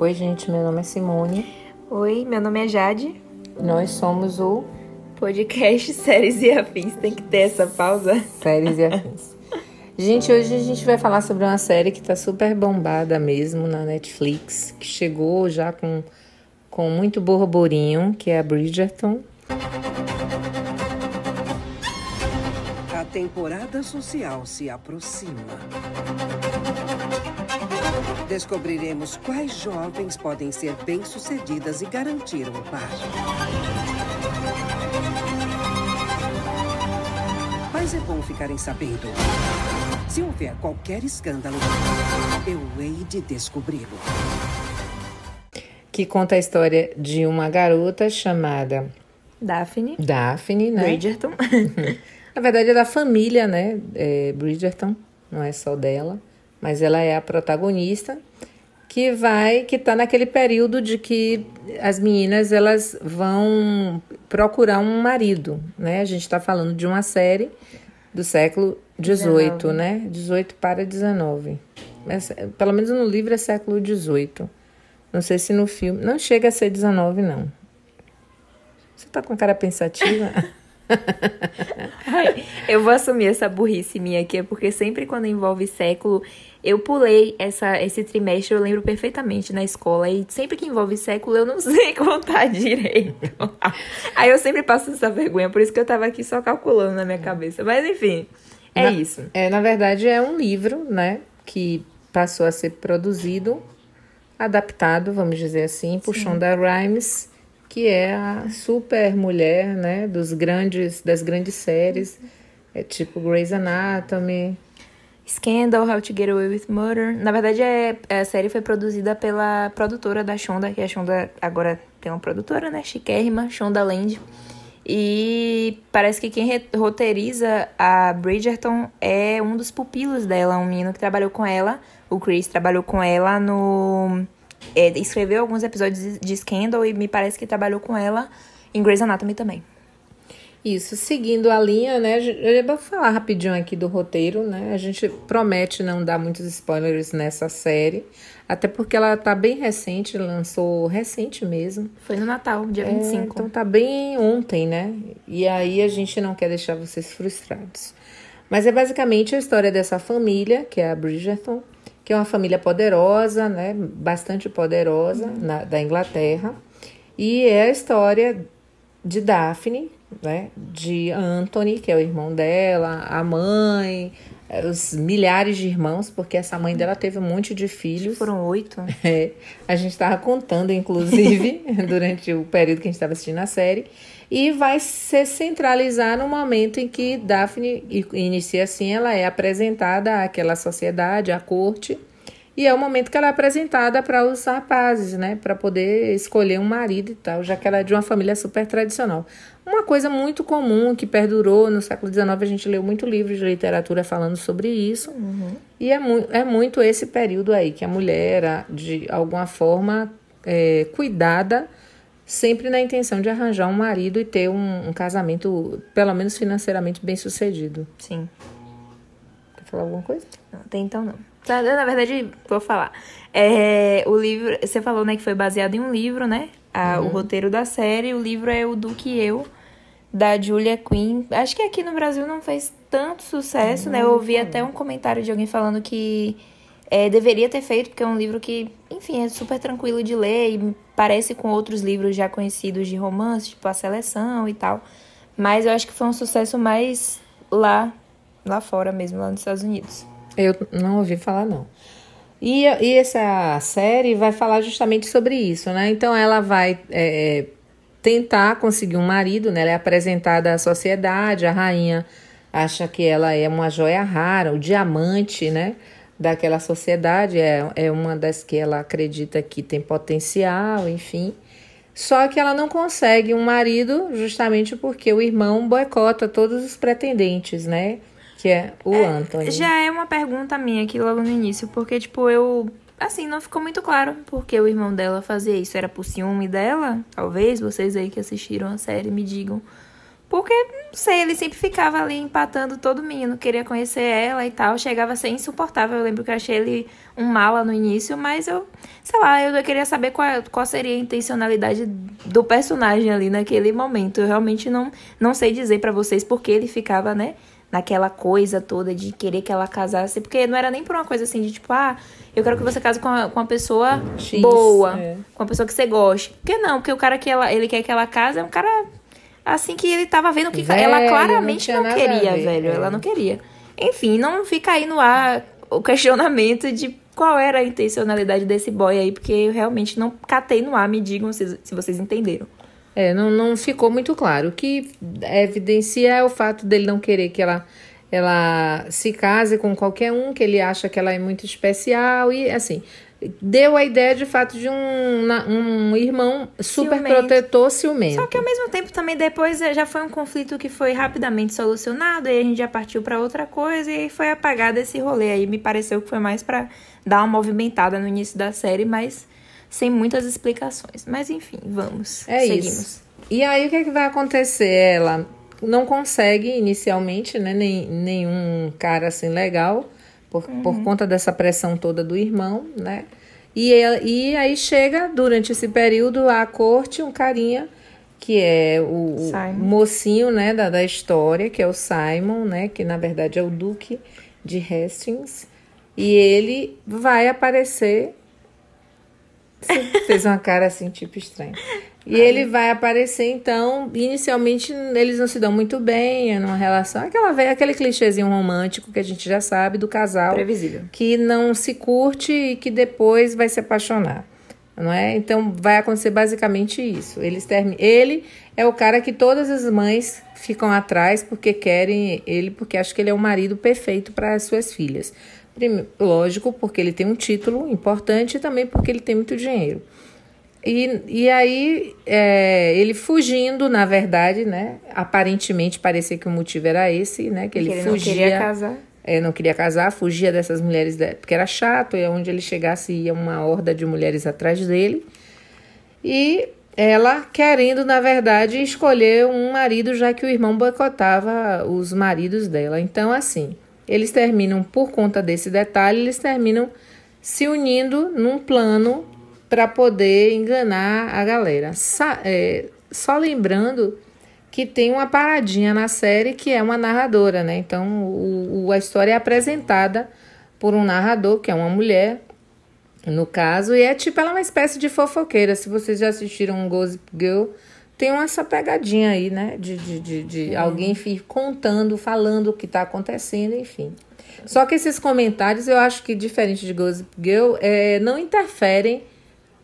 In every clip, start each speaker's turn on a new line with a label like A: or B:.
A: Oi, gente, meu nome é Simone.
B: Oi, meu nome é Jade.
A: Nós somos o
B: Podcast Séries e Afins. Tem que ter essa pausa.
A: Séries e Afins. Gente, hoje a gente vai falar sobre uma série que tá super bombada mesmo na Netflix, que chegou já com, com muito borborinho, que é a Bridgerton.
C: A temporada social se aproxima. Descobriremos quais jovens podem ser bem-sucedidas e garantir um par. Mas é bom ficarem sabendo. Se houver qualquer escândalo, eu hei de descobri-lo.
A: Que conta a história de uma garota chamada
B: Daphne.
A: Daphne, né?
B: Bridgerton.
A: Na verdade é da família, né? É Bridgerton, não é só dela, mas ela é a protagonista que vai, que tá naquele período de que as meninas elas vão procurar um marido, né? A gente está falando de uma série do século XVIII, né? 18 para 19. Mas, pelo menos no livro é século XVIII. Não sei se no filme. Não chega a ser 19, não. Você tá com cara pensativa?
B: Ai, eu vou assumir essa burrice minha aqui, é porque sempre quando envolve século, eu pulei essa, esse trimestre, eu lembro perfeitamente na escola, e sempre que envolve século, eu não sei contar direito. Aí eu sempre passo essa vergonha, por isso que eu tava aqui só calculando na minha cabeça. Mas enfim, é
A: na,
B: isso.
A: É, na verdade, é um livro, né, que passou a ser produzido, adaptado, vamos dizer assim, por Sim. Shonda Rhimes que é a super mulher, né, dos grandes, das grandes séries, é tipo Grey's Anatomy,
B: Scandal, How to Get Away with Murder. Na verdade, é, a série foi produzida pela produtora da Shonda, que a Shonda agora tem uma produtora, né, chiquérrima, Shonda Land. E parece que quem roteiriza a Bridgerton é um dos pupilos dela, um menino que trabalhou com ela, o Chris trabalhou com ela no é, escreveu alguns episódios de Scandal e me parece que trabalhou com ela em Grey's Anatomy também.
A: Isso, seguindo a linha, né? Eu vou falar rapidinho aqui do roteiro, né? A gente promete não dar muitos spoilers nessa série, até porque ela tá bem recente, lançou recente mesmo.
B: Foi no Natal, dia 25.
A: É, então tá bem ontem, né? E aí a gente não quer deixar vocês frustrados. Mas é basicamente a história dessa família, que é a Bridgerton, que é uma família poderosa, né, bastante poderosa uhum. na, da Inglaterra. E é a história de Daphne, né, de Anthony, que é o irmão dela, a mãe, eh, os milhares de irmãos, porque essa mãe dela teve um monte de filhos.
B: Foram oito.
A: É, a gente estava contando, inclusive, durante o período que a gente estava assistindo a série. E vai se centralizar no momento em que Daphne inicia assim, ela é apresentada àquela sociedade, à corte, e é o momento que ela é apresentada para os rapazes, né, para poder escolher um marido e tal, já que ela é de uma família super tradicional. Uma coisa muito comum que perdurou no século XIX, a gente leu muito livro de literatura falando sobre isso,
B: uhum.
A: e é, mu é muito esse período aí que a mulher, de alguma forma, é, cuidada sempre na intenção de arranjar um marido e ter um, um casamento, pelo menos financeiramente, bem sucedido.
B: Sim.
A: Quer falar alguma coisa?
B: Não, até então não. Na verdade, vou falar. É, o livro, você falou, né, que foi baseado em um livro, né? A, uhum. O roteiro da série. O livro é o Do Que Eu, da Julia Quinn. Acho que aqui no Brasil não fez tanto sucesso, uhum. né? Eu ouvi até um comentário de alguém falando que é, deveria ter feito, porque é um livro que, enfim, é super tranquilo de ler e parece com outros livros já conhecidos de romance, tipo A Seleção e tal. Mas eu acho que foi um sucesso mais lá, lá fora mesmo, lá nos Estados Unidos.
A: Eu não ouvi falar, não. E, e essa série vai falar justamente sobre isso, né? Então ela vai é, tentar conseguir um marido, né? Ela é apresentada à sociedade, a rainha acha que ela é uma joia rara, o diamante, né? Daquela sociedade, é, é uma das que ela acredita que tem potencial, enfim. Só que ela não consegue um marido justamente porque o irmão boicota todos os pretendentes, né? Que é o é, Anthony.
B: Já é uma pergunta minha aqui logo no início, porque, tipo, eu. Assim, não ficou muito claro porque o irmão dela fazia isso. Era por ciúme dela? Talvez vocês aí que assistiram a série me digam Porque, não sei, ele sempre ficava ali empatando todo menino, queria conhecer ela e tal. Chegava a ser insuportável. Eu lembro que eu achei ele um mala no início, mas eu, sei lá, eu queria saber qual, qual seria a intencionalidade do personagem ali naquele momento. Eu realmente não, não sei dizer para vocês porque ele ficava, né? naquela coisa toda de querer que ela casasse, porque não era nem por uma coisa assim de tipo, ah, eu quero que você case com uma, com uma pessoa X, boa, é. com uma pessoa que você goste. Porque não, porque o cara que ela, ele quer que ela case é um cara assim que ele tava vendo que velho, ela claramente não, não queria, ver, velho, é. ela não queria. Enfim, não fica aí no ar o questionamento de qual era a intencionalidade desse boy aí, porque eu realmente não catei no ar, me digam se, se vocês entenderam.
A: É, não, não ficou muito claro. O que evidencia é o fato dele não querer que ela, ela se case com qualquer um, que ele acha que ela é muito especial e assim. Deu a ideia de fato de um, um irmão super ciumento. protetor ciumento.
B: Só que ao mesmo tempo também depois é, já foi um conflito que foi rapidamente solucionado, e a gente já partiu para outra coisa e foi apagado esse rolê aí. Me pareceu que foi mais para dar uma movimentada no início da série, mas sem muitas explicações. Mas enfim, vamos. É seguimos. isso.
A: E aí o que, é que vai acontecer? Ela não consegue inicialmente, né, nem, nenhum cara assim legal, por, uhum. por conta dessa pressão toda do irmão, né? E, e aí chega, durante esse período, à corte um carinha que é o, mocinho, né, da, da história, que é o Simon, né, que na verdade é o Duque de Hastings. E ele vai aparecer você fez uma cara assim, tipo estranho. E Ai. ele vai aparecer, então, inicialmente eles não se dão muito bem, é numa relação. Aquela aquele clichêzinho romântico que a gente já sabe do casal.
B: Previsível.
A: Que não se curte e que depois vai se apaixonar. Não é? Então vai acontecer basicamente isso. Eles term... Ele é o cara que todas as mães ficam atrás porque querem ele, porque acham que ele é o marido perfeito para as suas filhas. Lógico, porque ele tem um título importante e também porque ele tem muito dinheiro. E, e aí, é, ele fugindo, na verdade, né? Aparentemente parecia que o motivo era esse, né? Que ele, ele fugia.
B: Não queria casar.
A: É, não queria casar, fugia dessas mulheres, porque era chato, e onde ele chegasse ia uma horda de mulheres atrás dele. E ela querendo, na verdade, escolher um marido, já que o irmão boicotava os maridos dela. Então, assim, eles terminam, por conta desse detalhe, eles terminam se unindo num plano para poder enganar a galera. é, só lembrando que tem uma paradinha na série que é uma narradora, né? Então o, o, a história é apresentada por um narrador, que é uma mulher, no caso, e é tipo, ela é uma espécie de fofoqueira. Se vocês já assistiram Gossip Girl, tem essa pegadinha aí, né? De, de, de, de alguém contando, falando o que está acontecendo, enfim. Só que esses comentários, eu acho que diferente de Gossip Girl, é, não interferem,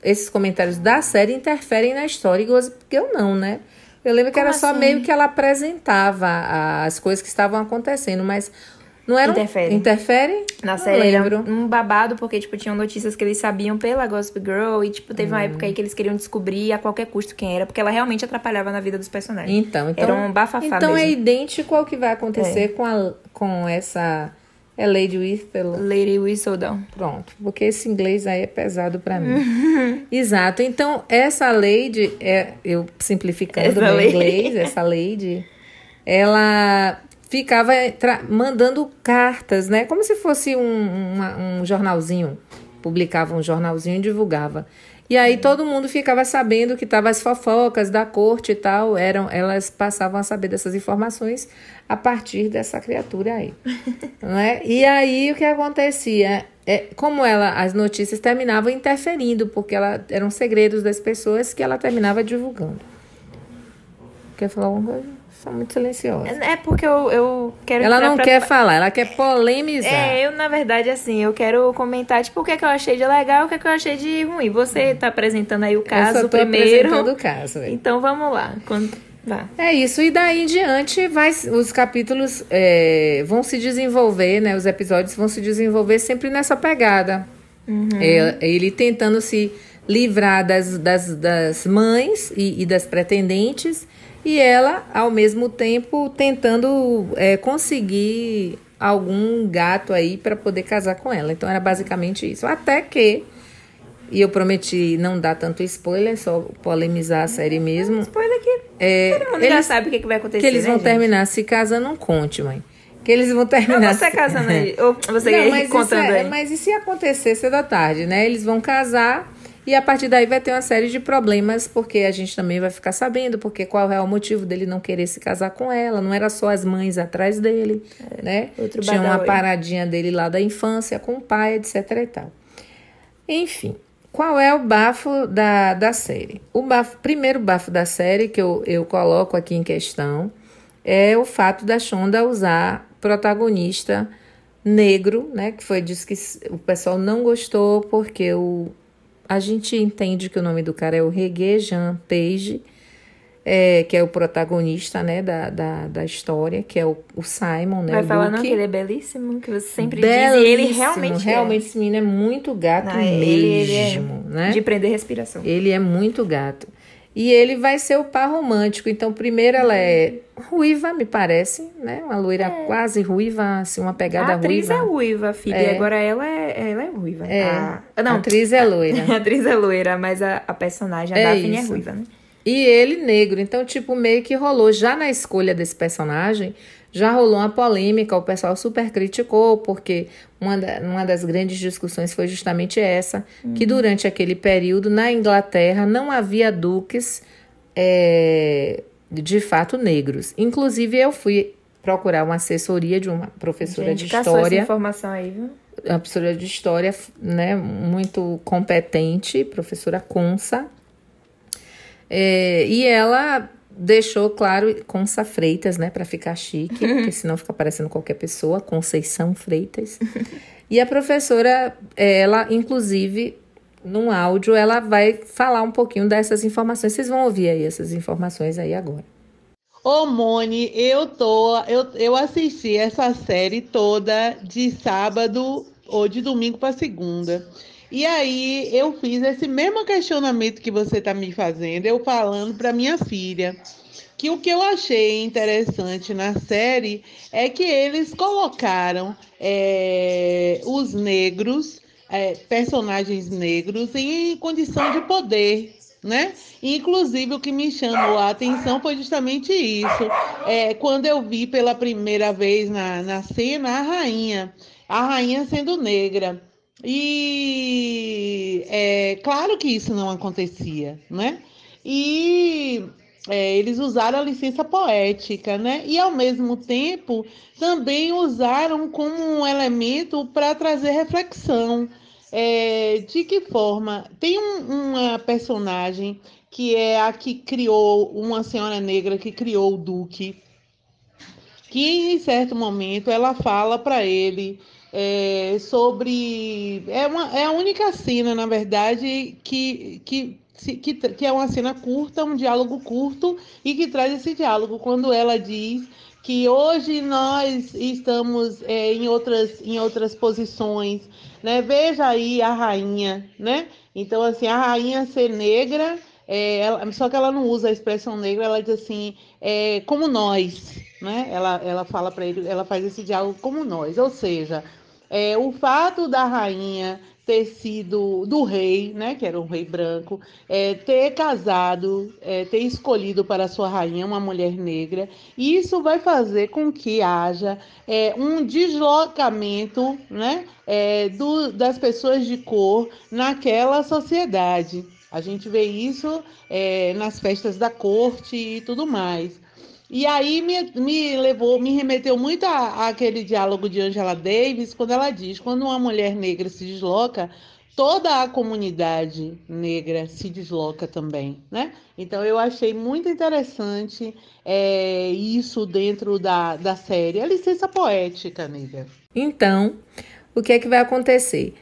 A: esses comentários da série interferem na história e Gossip Girl não, né? Eu lembro que Como era só assim? meio que ela apresentava as coisas que estavam acontecendo, mas não era
B: Interfere.
A: Um... Interfere?
B: Na não série lembro. era um babado, porque, tipo, tinham notícias que eles sabiam pela Gossip Girl. E, tipo, teve hum. uma época aí que eles queriam descobrir a qualquer custo quem era. Porque ela realmente atrapalhava na vida dos personagens.
A: Então, então
B: Era um bafafá
A: Então
B: é
A: mesmo. é idêntico ao que vai acontecer é. com, a, com essa... É Lady Whistledown.
B: Lady Whistledown.
A: Pronto, porque esse inglês aí é pesado para mim. Exato. Então, essa Lady, é, eu simplificando o inglês, essa Lady, ela ficava mandando cartas, né? Como se fosse um, uma, um jornalzinho. Publicava um jornalzinho e divulgava. E aí todo mundo ficava sabendo que estavam as fofocas da corte e tal, eram, elas passavam a saber dessas informações a partir dessa criatura aí. né? E aí o que acontecia? É, como ela, as notícias terminavam interferindo, porque ela, eram segredos das pessoas que ela terminava divulgando. Quer falar alguma coisa? São muito silenciosa.
B: É porque eu, eu quero.
A: Ela não pra... quer falar, ela quer polemizar.
B: É, eu, na verdade, assim, eu quero comentar, tipo, o que, é que eu achei de legal o que, é que eu achei de ruim. Você tá apresentando aí o caso eu só tô primeiro.
A: apresentando o caso. Véio.
B: Então vamos lá. Quando... Vá.
A: É isso, e daí em diante vai, os capítulos é, vão se desenvolver, né? Os episódios vão se desenvolver sempre nessa pegada. Uhum. É, ele tentando se livrar das, das, das mães e, e das pretendentes e ela, ao mesmo tempo, tentando é, conseguir algum gato aí para poder casar com ela. Então era basicamente isso. Até que E eu prometi não dar tanto spoiler, só polemizar a série mesmo.
B: Spoiler que
A: É,
B: todo mundo já sabe o que, vai acontecer.
A: que eles
B: né,
A: vão
B: gente?
A: terminar se casando, não conte, mãe. Que eles vão terminar.
B: Não, você
A: se-
B: casando aí. Ou você
A: Não, mas,
B: contando
A: é-
B: aí.
A: mas e se acontecer cedo à tarde, né? Eles vão casar e a partir daí vai ter uma série de problemas, porque a gente também vai ficar sabendo porque qual é o motivo dele não querer se casar com ela. Não era só as mães atrás dele, né?
B: É, outro
A: Tinha uma paradinha dele lá da infância com o pai, etc e tal. Enfim, qual é o bafo da, da série? O bafo, primeiro bafo da série que eu, eu coloco aqui em questão é o fato da Shonda usar protagonista negro, né? Que foi disso que o pessoal não gostou, porque o, a gente entende que o nome do cara é o Reggae Jean Page, é, que é o protagonista, né, da, da, da história, que é o, o Simon, né?
B: Vai
A: o
B: falar não
A: Luke.
B: que ele é belíssimo, que você sempre diz. E ele
A: Belíssimo,
B: realmente,
A: realmente esse menino é muito gato
B: Não, ele- ele é
A: mesmo, né?
B: De prender respiração.
A: Ele é muito gato. E ele vai ser o par romântico. Então, primeiro ela é ruiva, me parece, né? Uma loira quase ruiva, assim, uma pegada
B: a atriz
A: ruiva.
B: é ruiva, filha.
A: É.
B: E agora ela é, ela é ruiva.
A: É,
B: A,
A: a
B: não,
A: atriz é loira.
B: a atriz é loira, mas a, a personagem, a
A: É
B: Daphne, é
A: isso.
B: ruiva, né?
A: E ele negro. Então, tipo, meio que rolou. Já na escolha desse personagem, já rolou uma polêmica. O pessoal super criticou, porque uma, da- uma das grandes discussões foi justamente essa: que durante aquele período, na Inglaterra, não havia duques é, de fato negros. Inclusive, eu fui procurar uma assessoria de uma professora
B: Gente,
A: de
B: caçou essa
A: história
B: informação aí, viu?
A: uma professora de história, né, muito competente, professora Consa. É, e ela deixou claro Consa Freitas, né, para ficar chique, porque senão fica parecendo qualquer pessoa, Conceição Freitas. e a professora, ela, inclusive, num áudio, ela vai falar um pouquinho dessas informações. Vocês vão ouvir aí essas informações aí agora.
D: Ô, Mone, eu tô. Eu, eu assisti essa série toda de sábado ou de domingo para segunda. E aí eu fiz esse mesmo questionamento que você tá me fazendo, eu falando para minha filha. Que o que eu achei interessante na série é que eles colocaram é, os negros, é, personagens negros, em condição de poder, né? Inclusive, o que me chamou a atenção foi justamente isso. É, quando eu vi pela primeira vez na, na cena a rainha, a rainha sendo negra. E é claro que isso não acontecia, né? E é, eles usaram a licença poética, né? E ao mesmo tempo também usaram como um elemento para trazer reflexão. É, de que forma? Tem um- uma personagem que é a que criou, uma senhora negra que criou o Duque, que em certo momento ela fala para ele é, sobre. É, uma, é a única cena, na verdade, que, que, que, que é uma cena curta, um diálogo curto, e que traz esse diálogo, quando ela diz que hoje nós estamos é, em, outras, em outras posições, né? Veja aí a rainha, né? Então, assim, a rainha ser negra, é, ela- só que ela não usa a expressão negra, ela diz assim, é, como nós, né? Ela, ela fala para ele, ela faz esse diálogo como nós, ou seja, é, o fato da rainha ter sido do rei, né, que era um rei branco, é, ter casado, é, ter escolhido para sua rainha uma mulher negra, isso vai fazer com que haja é, um deslocamento, né, é, do- das pessoas de cor naquela sociedade. A gente vê isso é, nas festas da corte e tudo mais. E aí me, me levou, me remeteu muito a- àquele diálogo de Angela Davis, quando ela diz, quando uma mulher negra se desloca, toda a comunidade negra se desloca também, né? Então eu achei muito interessante é, isso dentro da, da série. A licença poética, nega.
A: Então, o que é que vai acontecer?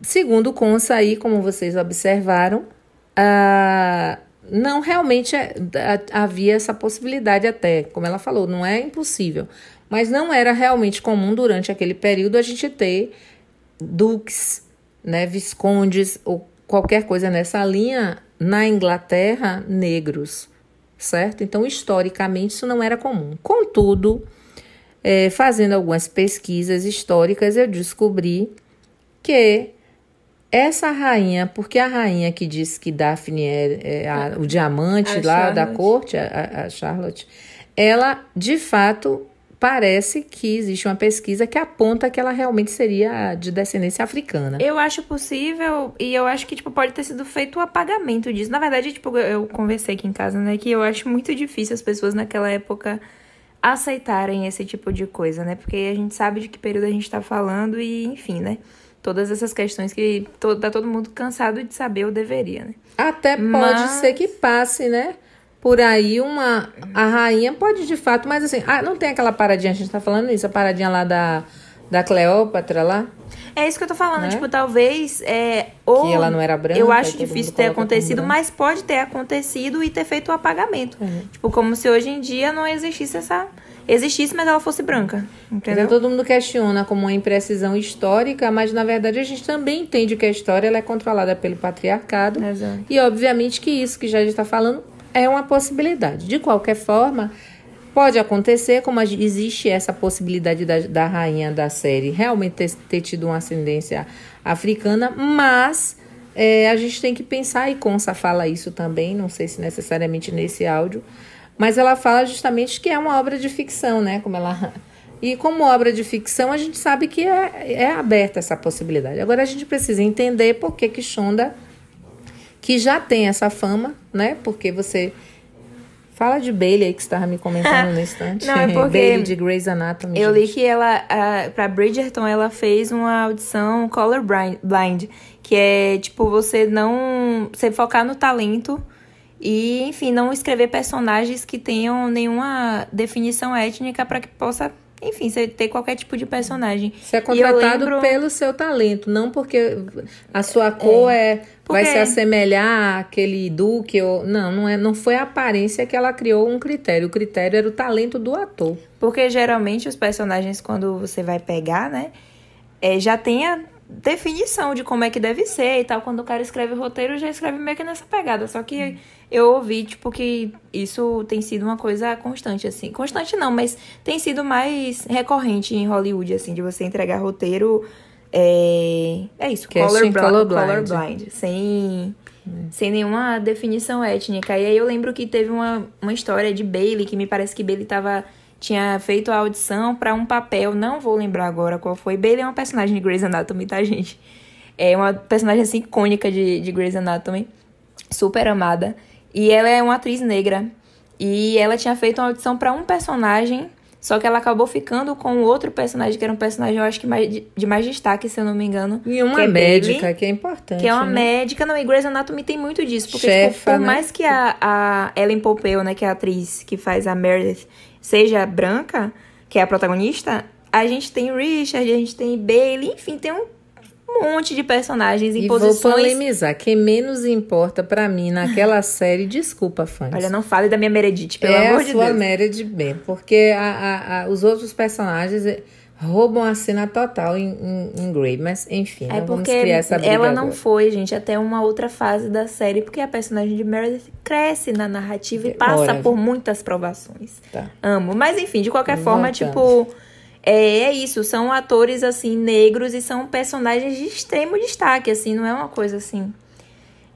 A: Segundo Consa aí, como vocês observaram, ah, não realmente é- havia essa possibilidade até, como ela falou, não é impossível, mas não era realmente comum durante aquele período a gente ter duques, né, viscondes ou qualquer coisa nessa linha na Inglaterra negros, certo? Então, historicamente, isso não era comum. Contudo, é, fazendo algumas pesquisas históricas, eu descobri que essa rainha, porque a rainha que disse que Daphne é, é a, o diamante
B: A
A: lá da
B: Charlotte.
A: corte, a, a- Charlotte, ela de fato parece que existe uma pesquisa que aponta que ela realmente seria de descendência africana.
B: Eu acho possível e eu acho que, tipo, pode ter sido feito o apagamento disso. Na verdade, tipo, eu eu conversei aqui em casa, né, que eu acho muito difícil as pessoas naquela época aceitarem esse tipo de coisa, né? Porque a gente sabe de que período a gente tá falando e, enfim, né? Todas essas questões que to tá todo mundo cansado de saber ou deveria, né?
A: Até pode
B: Mas-
A: ser que passe, né? Por aí uma. A rainha pode de fato, mas assim, ah, não tem aquela paradinha, a gente tá falando isso, a paradinha lá da, da Cleópatra lá.
B: É isso que eu tô falando,
A: Né?
B: tipo, talvez é, ou
A: Que ela não era branca,
B: Eu acho difícil ter acontecido, mas pode ter acontecido e ter feito o apagamento.
A: Uhum.
B: Tipo, como se hoje em dia não existisse essa existisse, mas ela fosse branca, entendeu?
A: Então todo mundo questiona como uma imprecisão histórica, mas na verdade a gente também entende que a história ela é controlada pelo patriarcado.
B: Exato.
A: E obviamente que isso que já está falando é uma possibilidade. De qualquer forma, pode acontecer, como existe essa possibilidade da, da rainha da série realmente ter, ter tido uma ascendência africana, mas é, a gente tem que pensar, e Consa fala isso também, não sei se necessariamente nesse áudio, mas ela fala justamente que é uma obra de ficção, né? Como ela. E como obra de ficção, a gente sabe que é, é aberta essa possibilidade. Agora a gente precisa entender por que que Shonda que já tem essa fama, né? Porque você fala de Bailey aí que você estava me comentando no instante.
B: Não, é porque
A: Bailey de Grey's Anatomy.
B: Eu li
A: gente.
B: que ela, a, pra Bridgerton, ela fez uma audição color blind, que é tipo você não. Você focar no talento e, enfim, não escrever personagens que tenham nenhuma definição étnica para que possa, enfim, você ter qualquer tipo de personagem.
A: Você é contratado
B: lembro-
A: pelo seu talento, não porque a sua cor é, vai
B: Porque-
A: se assemelhar àquele duque ou não, não é, não foi a aparência que ela criou um critério. O critério era o talento do ator.
B: Porque geralmente os personagens, quando você vai pegar, né, é, já tem a definição de como é que deve ser e tal. Quando o cara escreve o roteiro, já escreve meio que nessa pegada. Só que eu ouvi, tipo, que isso tem sido uma coisa constante, assim. Constante não, mas tem sido mais recorrente em Hollywood, assim, de você entregar roteiro. É, é isso,
A: Casting
B: color,
A: colorblind.
B: colorblind, sem, sem nenhuma definição étnica. E aí eu lembro que teve uma, uma história de Bailey, que me parece que Bailey tava, tinha feito a audição pra um papel, não vou lembrar agora qual foi. Bailey é uma personagem de Grey's Anatomy, tá, gente? É uma personagem assim icônica de, de Grey's Anatomy, super amada. E ela é uma atriz negra. E ela tinha feito uma audição pra um personagem, só que ela acabou ficando com outro personagem, que era um personagem, eu acho que mais, de, mais destaque, se eu não me engano.
A: E uma
B: que é
A: médica, que é importante.
B: Que é uma
A: né?
B: médica, não, e Grey's Anatomy tem muito disso. Porque,
A: Chefa,
B: tipo, por
A: né?
B: mais que a, a Ellen Pompeo, né, que é a atriz que faz a Meredith, seja branca, que é a protagonista, a gente tem Richard, a gente tem Bailey, enfim, tem um monte de personagens em
A: E vou
B: posições...
A: polemizar. Quem menos importa pra mim naquela série, desculpa, fãs.
B: Olha, não fale da minha Meredith, pelo
A: é
B: amor
A: a
B: de
A: sua
B: Deus.
A: Meredith bem, porque a, a- a- os outros personagens eh, roubam a cena total em, em, em Grey, mas enfim,
B: É
A: não vamos
B: porque
A: criar essa briga
B: ela não
A: agora.
B: foi, gente, até uma outra fase da série, porque a personagem de Meredith cresce na narrativa e passa
A: Demora.
B: por muitas provações.
A: Tá.
B: Amo. Mas enfim, de qualquer forma, tipo, é, é isso. São atores, assim, negros e são personagens de extremo destaque, assim, não é uma coisa assim.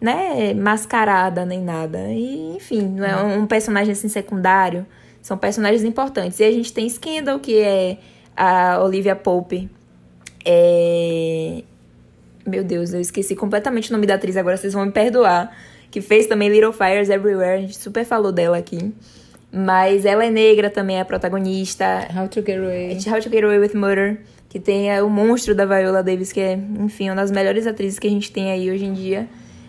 B: Né, mascarada nem nada. E, enfim, não é
A: Uhum.
B: um personagem assim secundário. São personagens importantes. E a gente tem Scandal, que é a Olivia Pope. É... Meu Deus, eu esqueci completamente o nome da atriz, agora vocês vão me perdoar. Que fez também Little Fires Everywhere, a gente super falou dela aqui. Mas ela é negra também, é a protagonista.
A: How to Get Away.
B: How to Get Away with Murder, que tem é, o monstro da Viola Davis, que é, enfim, uma das melhores atrizes que a gente tem aí hoje em dia.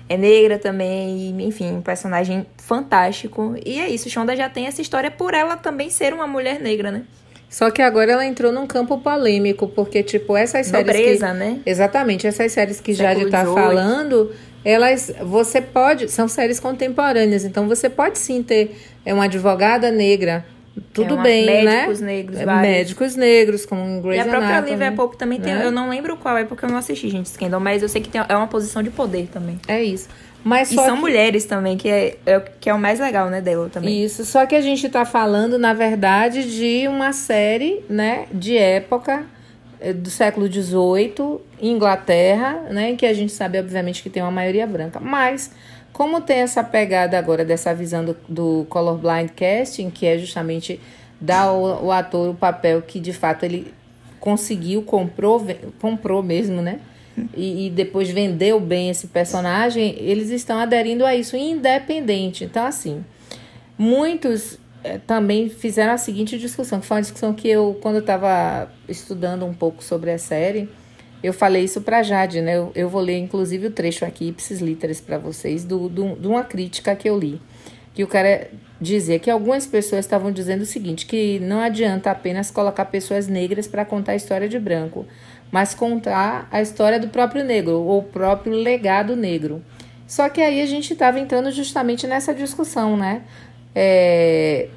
B: É negra também, e, enfim, um personagem fantástico. E é isso, Shonda já tem essa história por ela também ser uma mulher negra, né?
A: Só que agora ela entrou num campo polêmico, porque, tipo, essas séries.
B: Nobreza,
A: que,
B: né?
A: Exatamente, essas séries que
B: Século
A: Jade tá falando, elas. Você pode. São séries contemporâneas, então você pode sim ter é, uma advogada negra. Tudo
B: É,
A: bem,
B: médicos
A: né?
B: negros,
A: É,
B: vários.
A: Médicos negros, como em
B: E
A: Grey's
B: a própria
A: Anatomy.
B: Olivia Pope também tem.
A: né?
B: Eu não lembro qual é, porque eu não assisti, gente, Scandal, mas eu sei que tem, é uma posição de poder também.
A: É isso. Mas
B: E são
A: que-
B: mulheres também, que é, é, o- que é o mais legal, né, dela também.
A: Isso, só que a gente tá falando, na verdade, de uma série, né, de época, é, do século XVIII, Inglaterra, né, que a gente sabe, obviamente, que tem uma maioria branca. Mas, como tem essa pegada agora dessa visão do, do colorblind casting, que é justamente dar ao, ator o papel que, de fato, ele conseguiu, comprou, comprou mesmo, né? E, e, depois vendeu bem esse personagem, eles estão aderindo a isso independente. Então, assim, muitos é, também fizeram a seguinte discussão, que foi uma discussão que eu, quando eu estava estudando um pouco sobre a série, eu falei isso para Jade, né? Eu, eu, vou ler, inclusive, o trecho aqui, ipsis literis, para vocês, do, do, de uma crítica que eu li. Que o cara dizia que algumas pessoas estavam dizendo o seguinte, que não adianta apenas colocar pessoas negras para contar a história de branco, mas contar a história do próprio negro, ou o próprio legado negro. Só que aí a gente estava entrando justamente nessa discussão, né? É,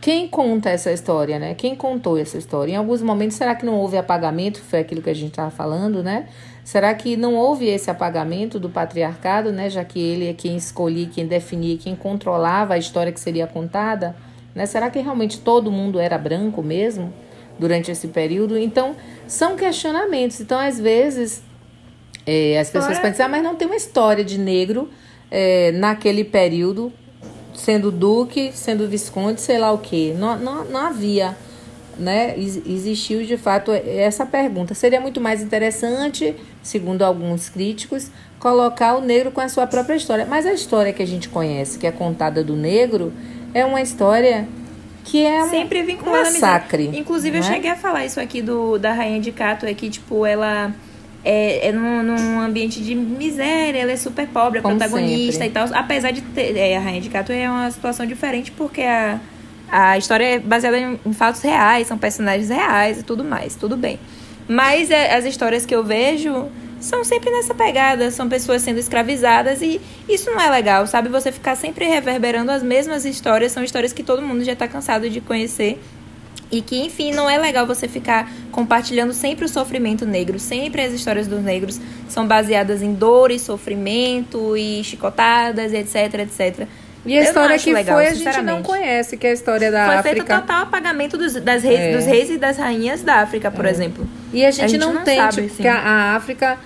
A: quem conta essa história, né? Quem contou essa história? Em alguns momentos, será que não houve apagamento? Foi aquilo que a gente estava falando, né? Será que não houve esse apagamento do patriarcado, né? Já que ele é quem escolhia, quem definia, quem controlava a história que seria contada, né? Será que realmente todo mundo era branco mesmo durante esse período? Então, são questionamentos. Então, às vezes, é, as pessoas pensam, ah, mas não tem uma história de negro é, naquele período sendo duque, sendo visconde, sei lá o que. Não, não, não havia, né? Existiu de fato essa pergunta. Seria muito mais interessante, segundo alguns críticos, colocar o negro com a sua própria história. Mas a história que a gente conhece, que é contada do negro, é uma história que é um,
B: sempre vinculada um massacre. Inclusive, eu é? cheguei a falar isso aqui do da rainha de Cato, é que tipo ela é, é num, num, ambiente de miséria, ela é super pobre, a Como protagonista sempre. e tal. Apesar de ter. É, a Rainha de Cato é uma situação diferente porque a, a história é baseada em, em fatos reais, são personagens reais e tudo mais, tudo bem. Mas é, as histórias que eu vejo são sempre nessa pegada, são pessoas sendo escravizadas e isso não é legal, sabe? Você ficar sempre reverberando as mesmas histórias, são histórias que todo mundo já está cansado de conhecer e que, enfim, não é legal você ficar compartilhando sempre o sofrimento negro. Sempre as histórias dos negros são baseadas em dor e sofrimento e chicotadas, etc, etc.
A: E a história que legal, foi a gente não conhece, que é a história da
B: foi
A: África.
B: Foi feito total apagamento dos, das reis, é. dos reis e das rainhas da África, por é. exemplo.
A: E a gente, a gente não, não, tem, sabe, tipo, assim. a, a África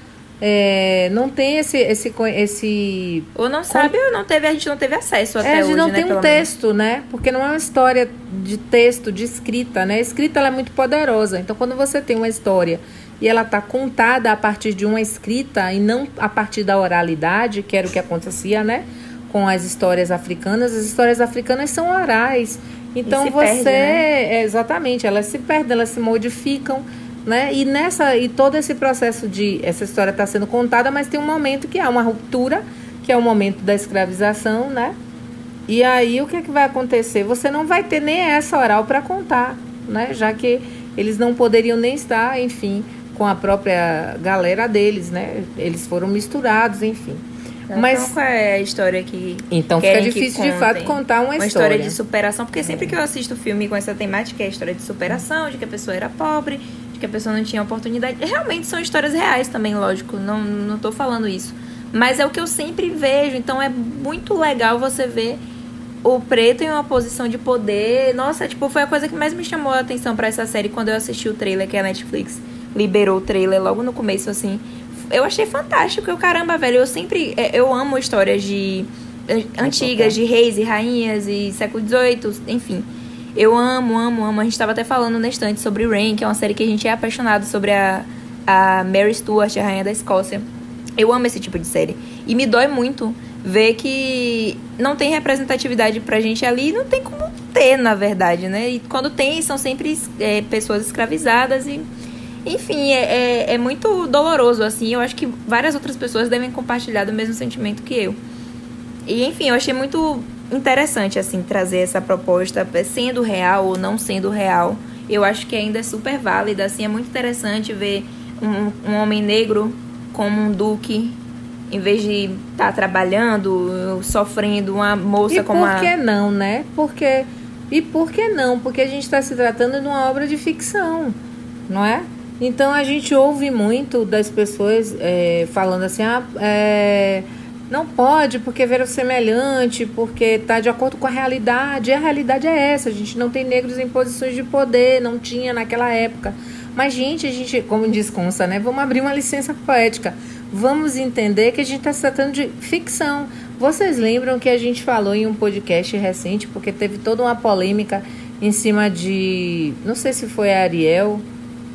A: é, não tem esse, esse, esse.
B: Ou não sabe, ou não teve, a gente não teve acesso até
A: é, a gente
B: hoje,
A: não
B: né,
A: tem um texto, menos. né? Porque não é uma história de texto, de escrita, né? A escrita ela é muito poderosa. Então, quando você tem uma história e ela está contada a partir de uma escrita e não a partir da oralidade, que era o que acontecia, né? Com as histórias africanas, as histórias africanas são orais. Então você. Perde, né? é, exatamente, elas se perdem, elas se modificam né? E nessa e todo esse processo de essa história está sendo contada, mas tem um momento que há uma ruptura, que é o momento da escravização, né? E aí o que é que vai acontecer? Você não vai ter nem essa oral para contar, né? Já que eles não poderiam nem estar, enfim, com a própria galera deles, né? Eles foram misturados, enfim.
B: Então, Mas qual é a história que
A: Então fica difícil de fato contar uma,
B: uma
A: história.
B: história de superação, porque sempre que eu assisto filme com essa temática é a história de superação, de que a pessoa era pobre, que a pessoa não tinha oportunidade. Realmente são histórias reais também, lógico, não, não tô falando isso. Mas é o que eu sempre vejo, então é muito legal você ver o preto em uma posição de poder. Nossa, tipo, foi a coisa que mais me chamou a atenção para essa série quando eu assisti o trailer que a Netflix liberou o trailer logo no começo, assim. Eu achei fantástico. Eu, caramba, velho, eu sempre. É, eu amo histórias de. antigas, de reis e rainhas e século XVIII, enfim. Eu amo, amo, amo. A gente estava até falando na estante sobre Rain, que é uma série que a gente é apaixonado sobre a, a Mary Stuart, a rainha da Escócia. Eu amo esse tipo de série. E me dói muito ver que não tem representatividade pra gente ali. Não tem como ter, na verdade, né? E quando tem, são sempre é, pessoas escravizadas e... Enfim, é, é, é muito doloroso, assim. Eu acho que várias outras pessoas devem compartilhar do mesmo sentimento que eu. E, enfim, eu achei muito interessante assim trazer essa proposta, sendo real ou não sendo real. Eu acho que ainda é super válida, assim, é muito interessante ver um, um homem negro como um duque em vez de estar tá trabalhando, sofrendo, uma moça
A: e
B: como
A: a... por que não, né? Porque e por que não? Porque a gente está se tratando de uma obra de ficção, não é? Então a gente ouve muito das pessoas é, falando assim, ah, é, não pode porque é semelhante, porque está de acordo com a realidade. E a realidade é essa: a gente não tem negros em posições de poder, não tinha naquela época. Mas, gente, a gente, como diz Consa, né? Vamos abrir uma licença poética. Vamos entender que a gente está se tratando de ficção. Vocês lembram que a gente falou em um podcast recente, porque teve toda uma polêmica em cima de. Não sei se foi a Ariel.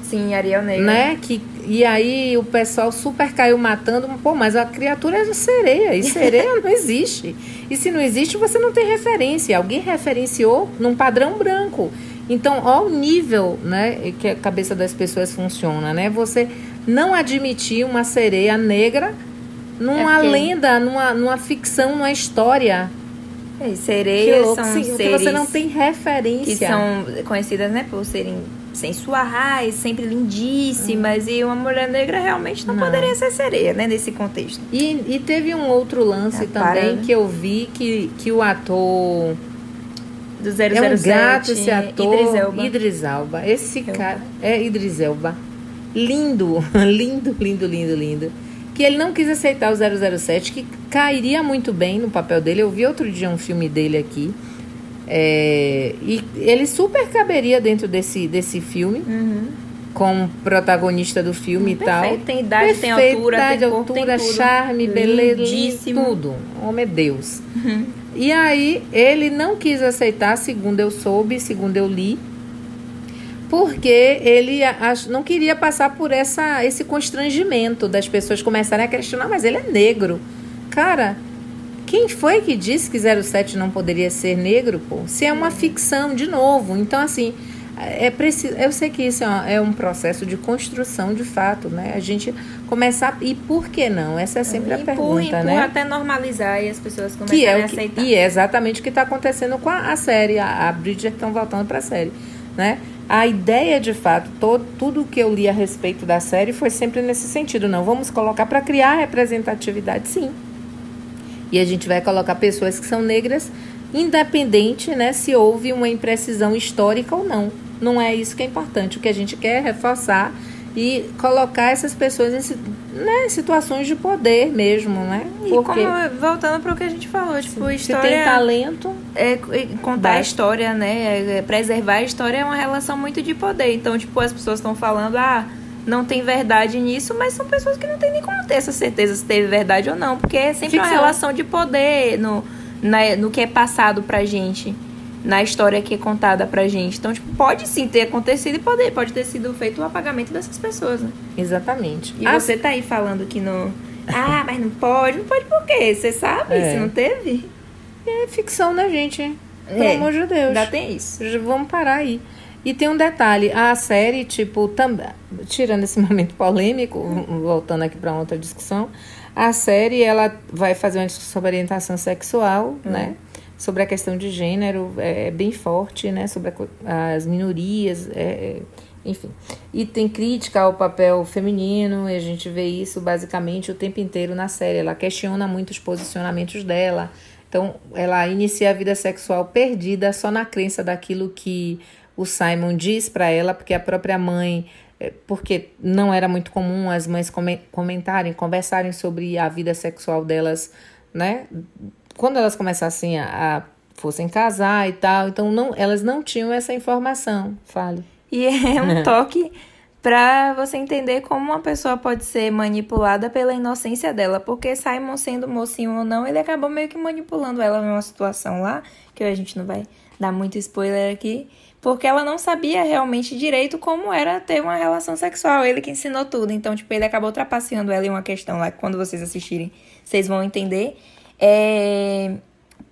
B: Sim, Ariel Negra.
A: Né? Que, e aí o pessoal super caiu matando. Pô, mas a criatura é sereia. E sereia não existe. E se não existe, você não tem referência. Alguém referenciou num padrão branco. Então, ó o nível, né, que a cabeça das pessoas funciona, né? Você não admitir uma sereia negra numa é lenda, numa, numa ficção, numa história.
B: É, sereias são
A: Sim,
B: seres
A: você não tem referência.
B: que são conhecidas, né, por serem sensuais, sempre lindíssimas, hum. e uma mulher negra realmente não, não, poderia ser sereia, né, nesse contexto.
A: E, e teve um outro lance é, também para... que eu vi que, que o ator
B: do 007.
A: É um gato esse ator.
B: Idris Elba.
A: Idris Elba. Esse cara é Idris Elba. Lindo, lindo, lindo, lindo, lindo. Que ele não quis aceitar o 007, que cairia muito bem no papel dele. Eu vi outro dia um filme dele aqui. É, e ele super caberia dentro desse, desse filme.
B: Uhum.
A: Como protagonista do filme
B: Perfeito.
A: e tal.
B: Tem idade, Perfeito, tem altura, idade, tem corpo,
A: altura,
B: tem
A: charme, beleza, tudo. Homem é Deus.
B: Uhum.
A: E aí ele não quis aceitar, segundo eu soube, segundo eu li, porque ele não queria passar por essa, esse constrangimento das pessoas começarem a questionar, mas ele é negro. Cara, quem foi que disse que 07 não poderia ser negro, pô? Se é uma ficção, de novo. Então, assim, é preciso. Eu sei que isso é um processo de construção de fato, né? A gente começar. E por que não? Essa é sempre a pergunta, né?
B: até normalizar e as pessoas começarem
A: é
B: a aceitar.
A: E é exatamente o que está acontecendo com a, a série. A, a Bridgerton voltando para a série, né? A ideia, de fato, todo, tudo que eu li a respeito da série foi sempre nesse sentido. Não, vamos colocar para criar representatividade, sim. E a gente vai colocar pessoas que são negras, independente né, se houve uma imprecisão histórica ou não. Não é isso que é importante. O que a gente quer é reforçar e colocar essas pessoas em né, situações de poder mesmo, né?
B: E Porque como, voltando para o que a gente falou, tipo, história...
A: Se tem talento...
B: É, contar a história, né? É, preservar a história é uma relação muito de poder. Então, tipo, as pessoas estão falando, ah, não tem verdade nisso, mas são pessoas que não tem nem como ter essa certeza se teve verdade ou não. Porque é sempre Ficção. uma relação de poder no, na, no que é passado pra gente na história que é contada pra gente. Então, tipo, pode sim ter acontecido e pode, pode ter sido feito o apagamento dessas pessoas, né?
A: Exatamente.
B: E ah, você tá aí falando que não. Ah, mas não pode. Não pode por quê? Você sabe? É. Se não teve?
A: É ficção, né, gente? Pelo é, amor de Deus.
B: Ainda tem isso.
A: Vamos parar aí. E tem um detalhe, a série, tipo, tam... tirando esse momento polêmico, voltando aqui para outra discussão, a série ela vai fazer uma discussão sobre orientação sexual, hum. né? sobre a questão de gênero é, é bem forte, né? Sobre a, as minorias, é, é, enfim. E tem crítica ao papel feminino, e a gente vê isso basicamente o tempo inteiro na série. Ela questiona muito os posicionamentos dela. Então, ela inicia a vida sexual perdida só na crença daquilo que o Simon diz para ela, porque a própria mãe é, porque não era muito comum as mães comentarem, conversarem sobre a vida sexual delas, né? quando elas começassem a, a fossem casar e tal, então não, elas não tinham essa informação. Fale.
B: E é um toque para você entender como uma pessoa pode ser manipulada pela inocência dela, porque Simon sendo mocinho ou não, ele acabou meio que manipulando ela numa situação lá, que a gente não vai dar muito spoiler aqui, porque ela não sabia realmente direito como era ter uma relação sexual, ele que ensinou tudo. Então, tipo, ele acabou trapaceando ela em uma questão lá que quando vocês assistirem, vocês vão entender é,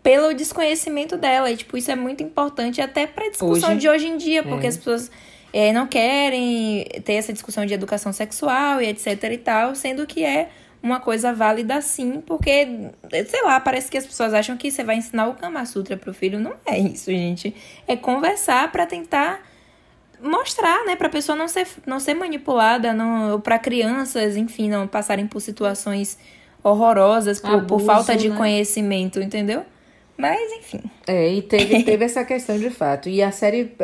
B: pelo desconhecimento dela. E, tipo, isso é muito importante até pra discussão hoje, de hoje em dia, porque é. as pessoas é, não querem ter essa discussão de educação sexual e etc e tal, sendo que é uma coisa válida sim, porque, sei lá, parece que as pessoas acham que você vai ensinar o Kama Sutra pro filho. Não é isso, gente. É conversar para tentar mostrar, né, pra pessoa não ser, não ser manipulada, não, para crianças, enfim, não passarem por situações horrorosas por, Abuso, por falta de né? conhecimento, entendeu? Mas, enfim.
A: É, e teve, teve essa questão de fato. E a série,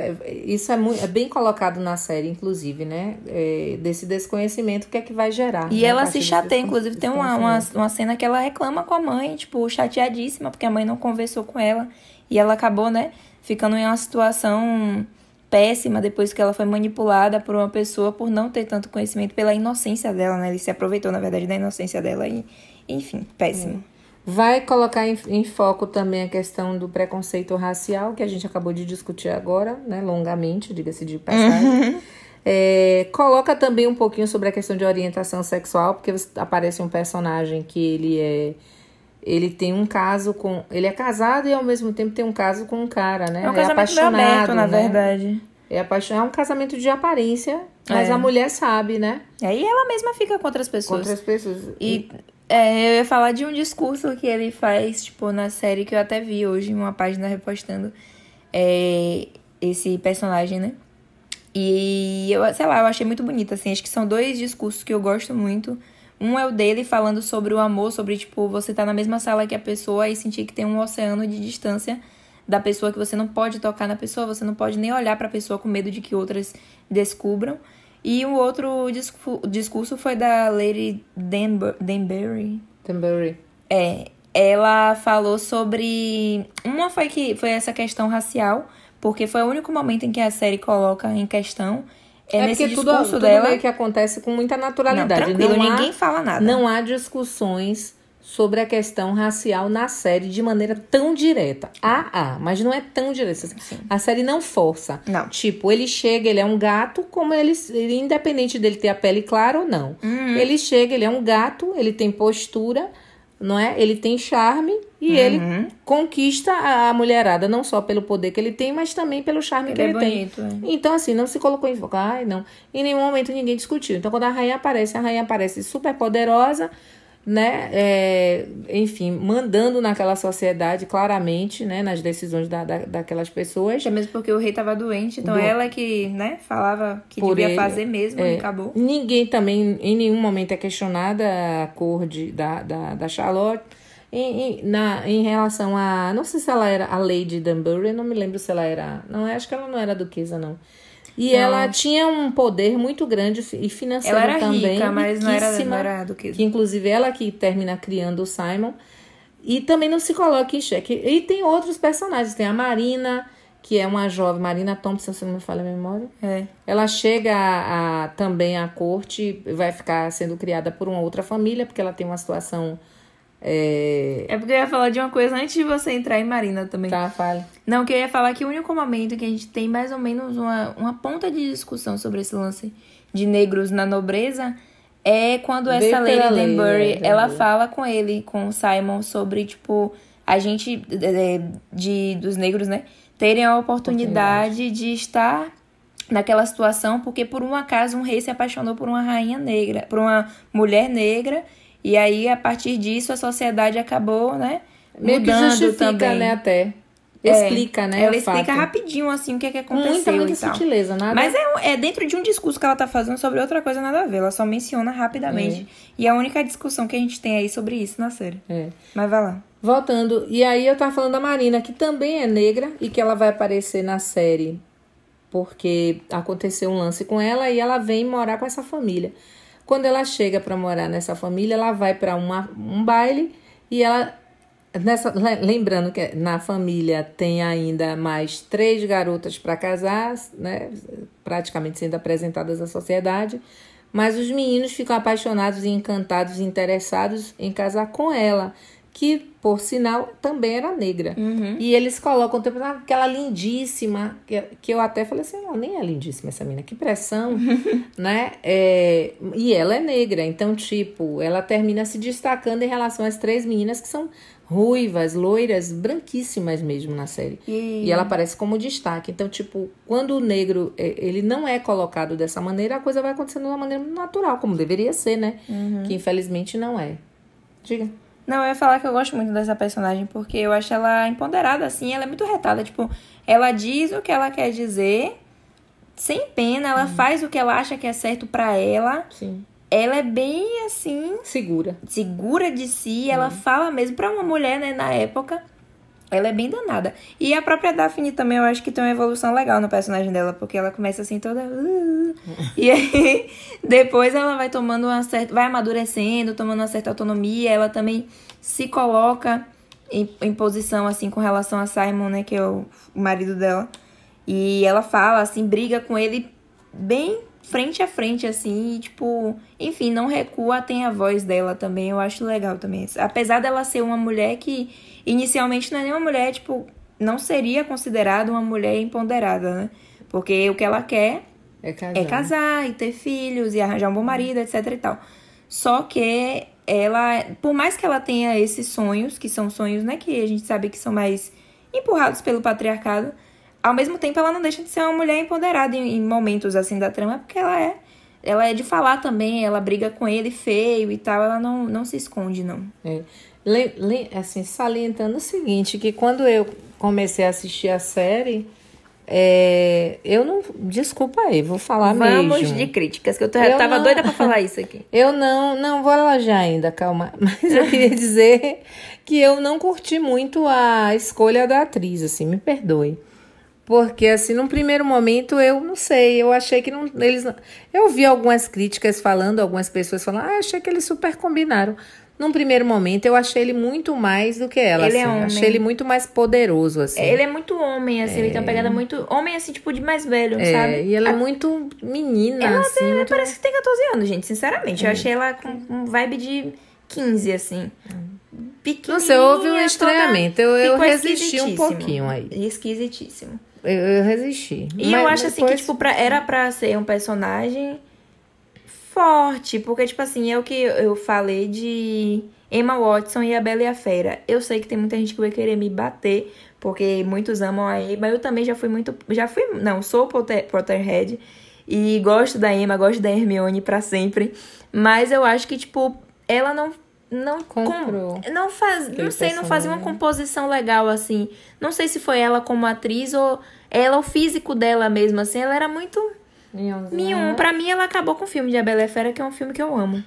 A: isso é, muito, é bem colocado na série, inclusive, né? É, desse desconhecimento, o que é que vai gerar.
B: E né? ela se chateia, inclusive, tem uma, uma, uma cena que ela reclama com a mãe, tipo, chateadíssima, porque a mãe não conversou com ela. E ela acabou, né, ficando em uma situação péssima depois que ela foi manipulada por uma pessoa por não ter tanto conhecimento pela inocência dela, né? Ele se aproveitou, na verdade, da inocência dela e, enfim, péssimo.
A: Vai colocar em, em foco também a questão do preconceito racial, que a gente acabou de discutir agora, né? Longamente, diga-se de passagem. É, coloca também um pouquinho sobre a questão de orientação sexual, porque aparece um personagem que ele é. Ele tem um caso com. Ele é casado e ao mesmo tempo tem um caso com um cara, né?
B: É um casamento meio aberto, na
A: né?
B: verdade.
A: É, apaixonado, é um casamento de aparência, mas
B: É.
A: a mulher sabe, né?
B: Aí ela mesma fica com outras
A: Com
B: pessoas.
A: outras pessoas.
B: E é, eu ia falar de um discurso que ele faz, tipo, na série que eu até vi hoje, uma página repostando é, esse personagem, né? E eu, sei lá, eu achei muito bonito, assim. Acho que são dois discursos que eu gosto muito. Um é o dele falando sobre o amor, sobre, tipo, você tá na mesma sala que a pessoa e sentir que tem um oceano de distância da pessoa, que você não pode tocar na pessoa, você não pode nem olhar pra pessoa com medo de que outras descubram. E o outro discu- discurso foi da Lady Danbu- Danbury.
A: Também.
B: É, ela falou sobre. Uma foi que foi essa questão racial, porque foi o único momento em que a série coloca em questão. É,
A: É
B: nesse
A: porque tudo,
B: dela.
A: meio que acontece com muita
B: Não,
A: naturalidade.
B: tranquilo,
A: Não há-
B: ninguém fala nada.
A: Não há discussões sobre a questão racial na série de maneira tão direta. Há, há, mas não é tão direta. A série não força.
B: Não.
A: Tipo, ele chega, ele é um gato, como ele, ele independente dele ter a pele clara ou não.
B: Uhum.
A: Ele chega, ele é um gato, ele tem postura, não é? Ele tem charme e
B: Uhum.
A: ele conquista a mulherada não só pelo poder que ele tem, mas também pelo charme que
B: Ele é
A: ele tem.
B: bonito, é.
A: Então, assim, não se colocou em foco. Ai, não. Em nenhum momento ninguém discutiu. Então, quando a rainha aparece, a rainha aparece super poderosa, né? É, enfim, mandando naquela sociedade claramente, né? Nas decisões da, da, daquelas pessoas.
B: Até mesmo porque o rei tava doente, então
A: Do-
B: ela que, né, falava que
A: Por
B: devia
A: ele,
B: fazer mesmo
A: é.
B: e acabou.
A: Ninguém também, em nenhum momento, é questionada a cor de, da, da, da Charlotte. Em, em, na, em relação a. Não sei se ela era a Lady Dunbury, eu não me lembro se ela era. Não, acho que ela não era duquesa, não. E
B: Não.
A: ela tinha um poder muito grande e financeiro
B: Ela era
A: também.
B: rica, mas não era, não era do que.
A: que inclusive ela que termina criando o Simon. E também não se coloca em xeque. E tem outros personagens. Tem a Marina, que é uma jovem, Marina Thompson, se não me falha a memória.
B: É.
A: Ela chega a, a- também à corte, vai ficar sendo criada por uma outra família, porque ela tem uma situação. É...
B: É porque eu ia falar de uma coisa antes de você entrar em Marina também.
A: Tá, fale.
B: Não, que eu ia falar que o único momento que a gente tem mais ou menos uma, uma ponta de discussão sobre esse lance de negros na nobreza é quando essa Lady Danbury,
A: é,
B: ela
A: Danbury.
B: fala com ele, com o Simon, sobre, tipo, a gente, é, de, dos negros, né, terem a oportunidade de estar naquela situação, porque por um acaso um rei se apaixonou por uma rainha negra, por uma mulher negra, e aí, a partir disso, a sociedade acabou, né,
A: Meio que
B: mudando
A: justifica,
B: também.
A: né, até.
B: É,
A: Explica, né,
B: Ela explica
A: fato.
B: rapidinho, assim, o que, é que
A: Com muita,
B: aconteceu
A: muita
B: e tal.
A: sutileza, nada.
B: Mas é, é dentro de um discurso que ela tá fazendo sobre outra coisa nada a ver. Ela só menciona rapidamente. E é a única discussão que a gente tem aí sobre isso na série.
A: É.
B: Mas vai lá.
A: Voltando, e aí eu tava falando da Marina, que também é negra e que ela vai aparecer na série porque aconteceu um lance com ela e ela vem morar com essa família. Quando ela chega para morar nessa família, ela vai para um baile e ela nessa le- lembrando que na família tem ainda mais três garotas para casar, né, praticamente sendo apresentadas à sociedade, mas os meninos ficam apaixonados e encantados e interessados em casar com ela, que por sinal também era negra. E eles colocam ah, aquela lindíssima, que, que eu até falei assim, não, nem é lindíssima essa menina, que pressão, né? É, e ela é negra, então, tipo, ela termina se destacando em relação às três meninas que são ruivas, loiras, branquíssimas mesmo na série.
B: E-
A: E ela aparece como destaque. Então, tipo, quando o negro é, ele não é colocado dessa maneira, a coisa vai acontecendo de uma maneira natural, como deveria ser, né? Que infelizmente não é. Diga.
B: Não, eu ia falar que eu gosto muito dessa personagem, porque eu acho ela empoderada, assim, ela é muito retada. Tipo, ela diz o que ela quer dizer, sem pena, ela faz o que ela acha que é certo pra ela.
A: Sim.
B: Ela é bem, assim,
A: Segura.
B: segura de si, ela fala mesmo pra uma mulher, né, na época. Ela é bem danada. E a própria Daphne também, eu acho que tem uma evolução legal no personagem dela, porque ela começa assim toda. "Uh", e aí, depois ela vai tomando uma certa. vai amadurecendo, tomando uma certa autonomia. Ela também se coloca em, em posição, assim, com relação a Simon, né, que é o marido dela. E ela fala, assim, briga com ele bem frente a frente, assim, e, tipo, enfim, não recua, tem a voz dela também, eu acho legal também. Apesar dela ser uma mulher que inicialmente não é nem uma mulher, tipo, não seria considerada uma mulher empoderada, né? Porque o que ela quer
A: É casar.
B: é casar e ter filhos e arranjar um bom marido, etc e tal. Só que ela, por mais que ela tenha esses sonhos, que são sonhos, né, que a gente sabe que são mais empurrados pelo patriarcado, ao mesmo tempo ela não deixa de ser uma mulher empoderada em, em momentos assim da trama, porque ela é ela é de falar também, ela briga com ele feio e tal, ela não, não se esconde, não.
A: É. Le- le- assim, salientando o seguinte, que quando eu comecei a assistir a série, é, eu não. Desculpa aí, vou falar
B: Vamos
A: mesmo.
B: de críticas, que eu, tô-
A: Eu
B: tava
A: não-
B: doida pra falar isso aqui.
A: Eu não, não vou elogiar ainda, calma. Mas eu queria dizer que eu não curti muito a escolha da atriz, assim, me perdoe. Porque, assim, num primeiro momento, eu não sei, eu achei que não. Eles não- Eu vi algumas críticas falando, algumas pessoas falando, ah, achei que eles super combinaram. Num primeiro momento, eu achei ele muito mais do que ela,
B: Ele é
A: assim.
B: homem.
A: achei ele muito mais poderoso, assim.
B: Ele é muito homem, assim, ele tem uma pegada muito. Homem, assim, tipo, de mais velho,
A: É,
B: sabe?
A: e ela é muito menina,
B: Ela
A: assim.
B: tem-
A: muito-
B: parece que tem 14 anos, gente, sinceramente. Eu achei ela com um vibe de 15, assim. Pequenininha,
A: Não sei, houve um
B: toda-
A: estranhamento. Eu, eu
B: ficou
A: resisti um pouquinho aí.
B: Esquisitíssimo.
A: Eu, eu resisti.
B: E
A: Mas
B: eu acho assim que,
A: depois-
B: tipo, pra, era pra ser um personagem forte. Porque, tipo assim, é o que eu falei de Emma Watson e a Bela e a Fera. Eu sei que tem muita gente que vai querer me bater, porque muitos amam a Emma. Eu também já fui muito. Já fui. Não, sou Potter, Potterhead. E gosto da Emma, gosto da Hermione pra sempre. Mas eu acho que, tipo, ela não. Não,
A: Comprou
B: não faz, não sei, não fazia uma
A: personagem.
B: composição legal assim. Não sei se foi ela como atriz ou ela o físico dela mesmo assim. Ela era muito
A: Minhãozinha.
B: Nenhum. Pra mim, ela acabou com o filme de A Bela e Fera, que é um filme que eu amo.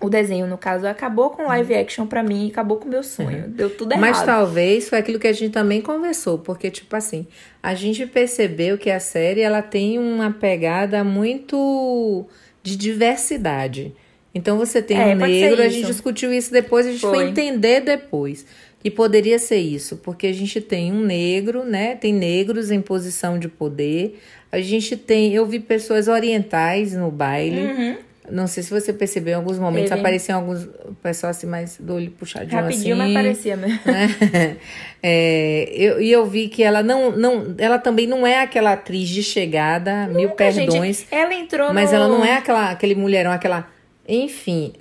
B: O desenho, no caso, acabou com live action pra mim e acabou com o meu sonho. Deu tudo errado.
A: Mas talvez foi aquilo que a gente também conversou, porque, tipo assim, a gente percebeu que a série ela tem uma pegada muito de diversidade. Então você tem
B: É,
A: um negro, a gente discutiu isso depois, a gente foi,
B: Foi.
A: entender depois que poderia ser isso, porque a gente tem um negro, né? Tem negros em posição de poder. A gente tem, eu vi pessoas orientais no baile.
B: Uhum.
A: Não sei se você percebeu, em alguns momentos
B: Teve.
A: apareciam alguns pessoal assim mais do olho puxadinho
B: Rapidinho,
A: assim.
B: mas parecia mesmo.
A: né? É, eu, e eu vi que ela não, não, ela também não é aquela atriz de chegada, mil
B: Nunca, gente,
A: perdões,
B: ela entrou
A: mas
B: no...
A: ela não é aquela, aquele mulherão, aquela, enfim,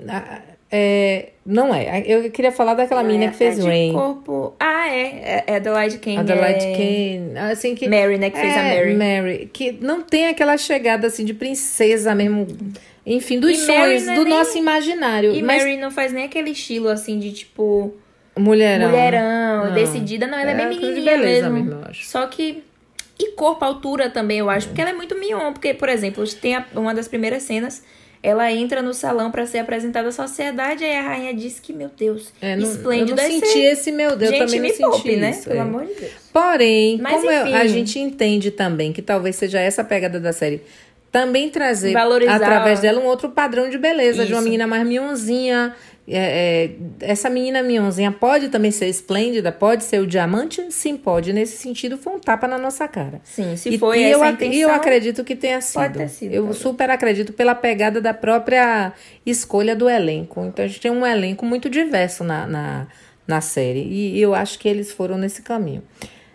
A: é, não é. Eu queria falar daquela menina
B: É,
A: que fez
B: é
A: Rain,
B: corpo... Ah, é. É Adelaide Kane.
A: Adelaide
B: é...
A: Kane, assim que
B: Mary, né, que fez a
A: é,
B: Mary.
A: que não tem aquela chegada assim de princesa mesmo, enfim, dos
B: E Mary
A: sonhos
B: não é
A: do
B: nem-
A: nosso imaginário.
B: E
A: mas
B: Mary não faz nem aquele estilo, assim, de tipo...
A: mulherão,
B: mulherão,
A: Não.
B: decidida. Não, ela é,
A: É
B: bem menininha
A: beleza
B: mesmo.
A: mesmo.
B: Só que... E corpo, altura também, eu acho. Porque ela é muito mion. Porque, por exemplo, tem a- uma das primeiras cenas... Ela entra no salão pra ser apresentada à sociedade, aí a rainha diz que, meu Deus,
A: É, não,
B: esplêndido.
A: Eu não senti esse meu Deus,
B: Gente,
A: também
B: me
A: não senti
B: poupe, né?
A: isso.
B: Pelo
A: é.
B: amor de Deus.
A: Porém,
B: Mas,
A: como eu- a
B: enfim.
A: gente entende também que talvez seja essa a pegada da série, também trazer
B: Valorizar-
A: através dela um outro padrão de beleza, de uma
B: Isso.
A: menina mais mionzinha. É, é, essa menina mionzinha pode também ser esplêndida, pode ser o diamante? Sim, pode. Nesse sentido, foi um tapa na nossa cara.
B: Sim, se
A: e,
B: foi
A: e
B: essa
A: eu,
B: intenção...
A: e eu acredito que tenha sido.
B: pode ter sido,
A: eu
B: talvez.
A: super acredito pela pegada da própria escolha do elenco. Então a gente tem um elenco muito diverso na, na, na série. E eu acho que eles foram nesse caminho.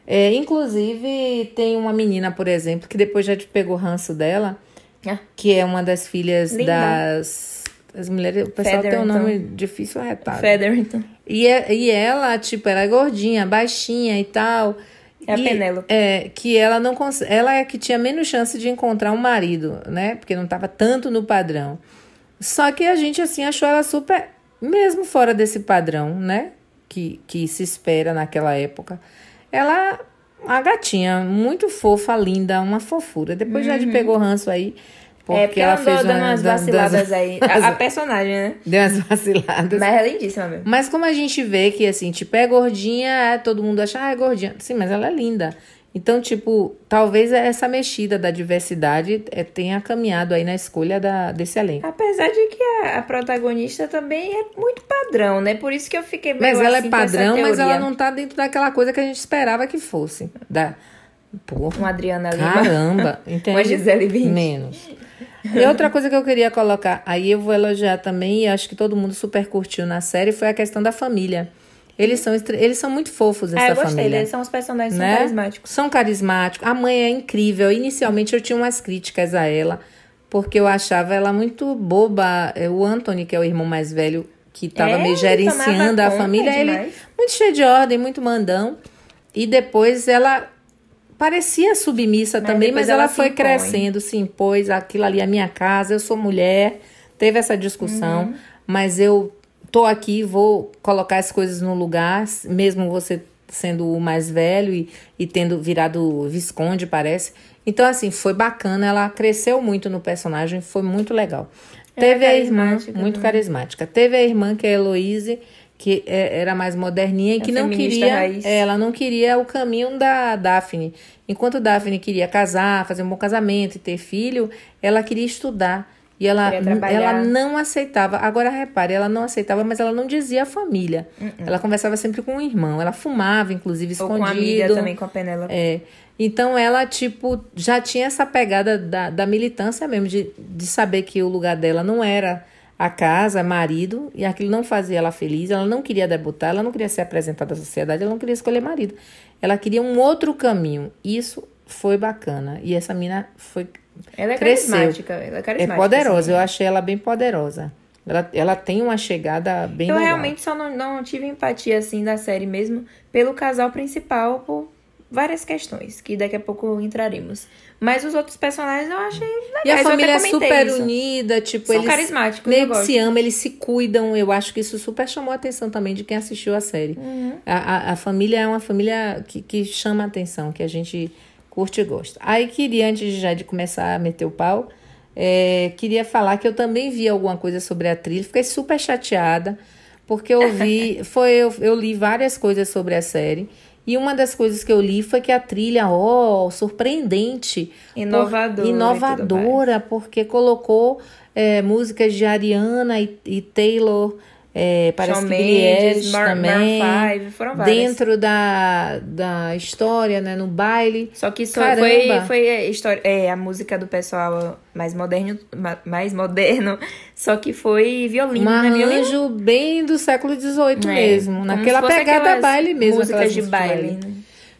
A: É, inclusive, tem uma menina, por exemplo, que depois já te pegou ranço dela,
B: Ah,
A: que é uma das filhas
B: Linda.
A: das. Das mulheres, o pessoal tem um nome difícil retado.
B: Featherington.
A: E, é- e ela, tipo, era gordinha, baixinha e tal.
B: É a
A: E-
B: Penélope.
A: É, que ela não cons... Ela é que tinha menos chance de encontrar um marido, né? Porque não tava tanto no padrão. Só que a gente, assim, achou ela super. Mesmo fora desse padrão, né? Que, que se espera naquela época. Ela. A gatinha, muito fofa, linda, uma fofura. Depois já de pegou ranço aí. Porque,
B: é, porque
A: ela,
B: ela
A: fez
B: dando
A: uma-
B: umas
A: das-
B: vaciladas aí. A, a
A: das-
B: personagem, né?
A: Deu umas vaciladas.
B: Mas é lindíssima mesmo.
A: Mas como a gente vê que, assim, tipo, é gordinha, é, todo mundo acha, ah, é gordinha. Sim, mas ela é linda. Então, tipo, talvez essa mexida da diversidade é, tenha caminhado aí na escolha da, desse elenco.
B: Apesar de que a, a protagonista também é muito padrão, né? Por isso que eu fiquei meio
A: Mas ela
B: assim
A: é
B: com essa
A: padrão, mas ela não tá dentro daquela coisa que a gente esperava que fosse. Da,
B: uma Adriana Lima.
A: caramba, entende?
B: Uma Gisele Bündchen.
A: Menos. E outra coisa que eu queria colocar, aí eu vou elogiar também, e acho que todo mundo super curtiu na série, foi a questão da família. Eles são, eles são muito fofos, essa
B: Ah, eu gostei,
A: família.
B: eles são os personagens são
A: né?
B: carismáticos.
A: São carismáticos. A mãe é incrível. Inicialmente eu tinha umas críticas a ela, porque eu achava ela muito boba. É, O Anthony, que é o irmão mais velho, que estava
B: É,
A: meio
B: ele
A: gerenciando a família, ele
B: demais.
A: muito cheio de ordem, muito mandão. E depois ela parecia submissa
B: Mas
A: também, mas ela,
B: ela
A: foi
B: impõe.
A: crescendo, se impôs. Aquilo ali é minha casa, eu sou mulher. Teve essa discussão,
B: Uhum.
A: mas eu tô aqui, vou colocar as coisas no lugar, mesmo você sendo o mais velho e, e tendo virado visconde, parece. Então, assim, foi bacana, ela cresceu muito no personagem, foi muito legal.
B: Ela é
A: Teve a irmã, muito carismática. Teve a irmã, que é a Heloise, que é- era mais moderninha e que não queria.
B: raiz.
A: é, ela não queria o caminho da Daphne. Enquanto Daphne queria casar, fazer um bom casamento e ter filho, ela queria estudar. E ela, ela não aceitava. Agora, repare, ela não aceitava, mas ela não dizia a família. Ela conversava sempre com o irmão. Ela fumava, inclusive,
B: Ou
A: escondido.
B: com a amiga também, com a Penélope.
A: É. Então ela, tipo, já tinha essa pegada da, da militância mesmo, de, de saber que o lugar dela não era a casa, marido, e aquilo não fazia ela feliz, ela não queria debutar, ela não queria ser apresentada à sociedade, ela não queria escolher marido. Ela queria um outro caminho. Isso foi bacana. E essa mina foi.
B: Ela é
A: cresceu.
B: carismática. Ela é
A: É
B: carismática.
A: poderosa,
B: assim.
A: eu achei ela bem poderosa. Ela, ela tem uma chegada bem
B: Eu
A: legal.
B: realmente só não, não tive empatia, assim, da série mesmo, pelo casal principal, por várias questões, que daqui a pouco entraremos. Mas os outros personagens eu achei legais.
A: E a família é super
B: isso.
A: unida, tipo,
B: São
A: eles
B: carismáticos,
A: meio se amam, eles se cuidam. Eu acho que isso super chamou a atenção também de quem assistiu a série.
B: Uhum.
A: A, a, a família é uma família que, que chama a atenção, que a gente curte e gosta. Aí queria, antes de- já de começar a meter o pau, é, queria falar que eu também vi alguma coisa sobre a trilha. Fiquei super chateada, porque eu vi, foi, eu, eu li várias coisas sobre a série. E uma das coisas que eu li foi que a trilha, ó, surpreendente. por-
B: Inovadora tudo
A: inovadora, porque colocou é, músicas de Ariana e, e Taylor, é, parece
B: Shawn
A: que
B: Mendes, Mar-
A: também,
B: Maroon five, foram várias.
A: dentro da, da história, né, no baile.
B: Só que
A: Caramba.
B: foi, foi a, história, é, a música do pessoal mais moderno, ma- mais moderno, só que foi violino,
A: Um
B: né?
A: Arranjo bem do século XVIII
B: É,
A: mesmo, naquela pegada baile mesmo.
B: Músicas de
A: músicas
B: baile. né?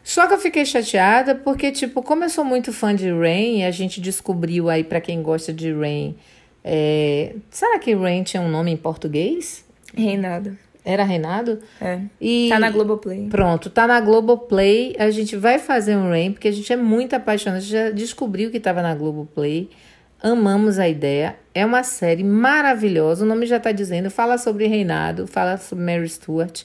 A: Só que eu fiquei chateada porque, tipo, como eu sou muito fã de Rain, a gente descobriu aí, pra quem gosta de Rain, é... será que Rain tinha um nome em português?
B: Reinado.
A: Era Reinado?
B: É.
A: E...
B: Tá na Globoplay.
A: Pronto, tá na Globoplay. A gente vai fazer um Rain, porque a gente é muito apaixonado. A gente já descobriu que tava na Globoplay. Amamos a ideia. É uma série maravilhosa. O nome já tá dizendo. Fala sobre Reinado, fala sobre Mary Stuart.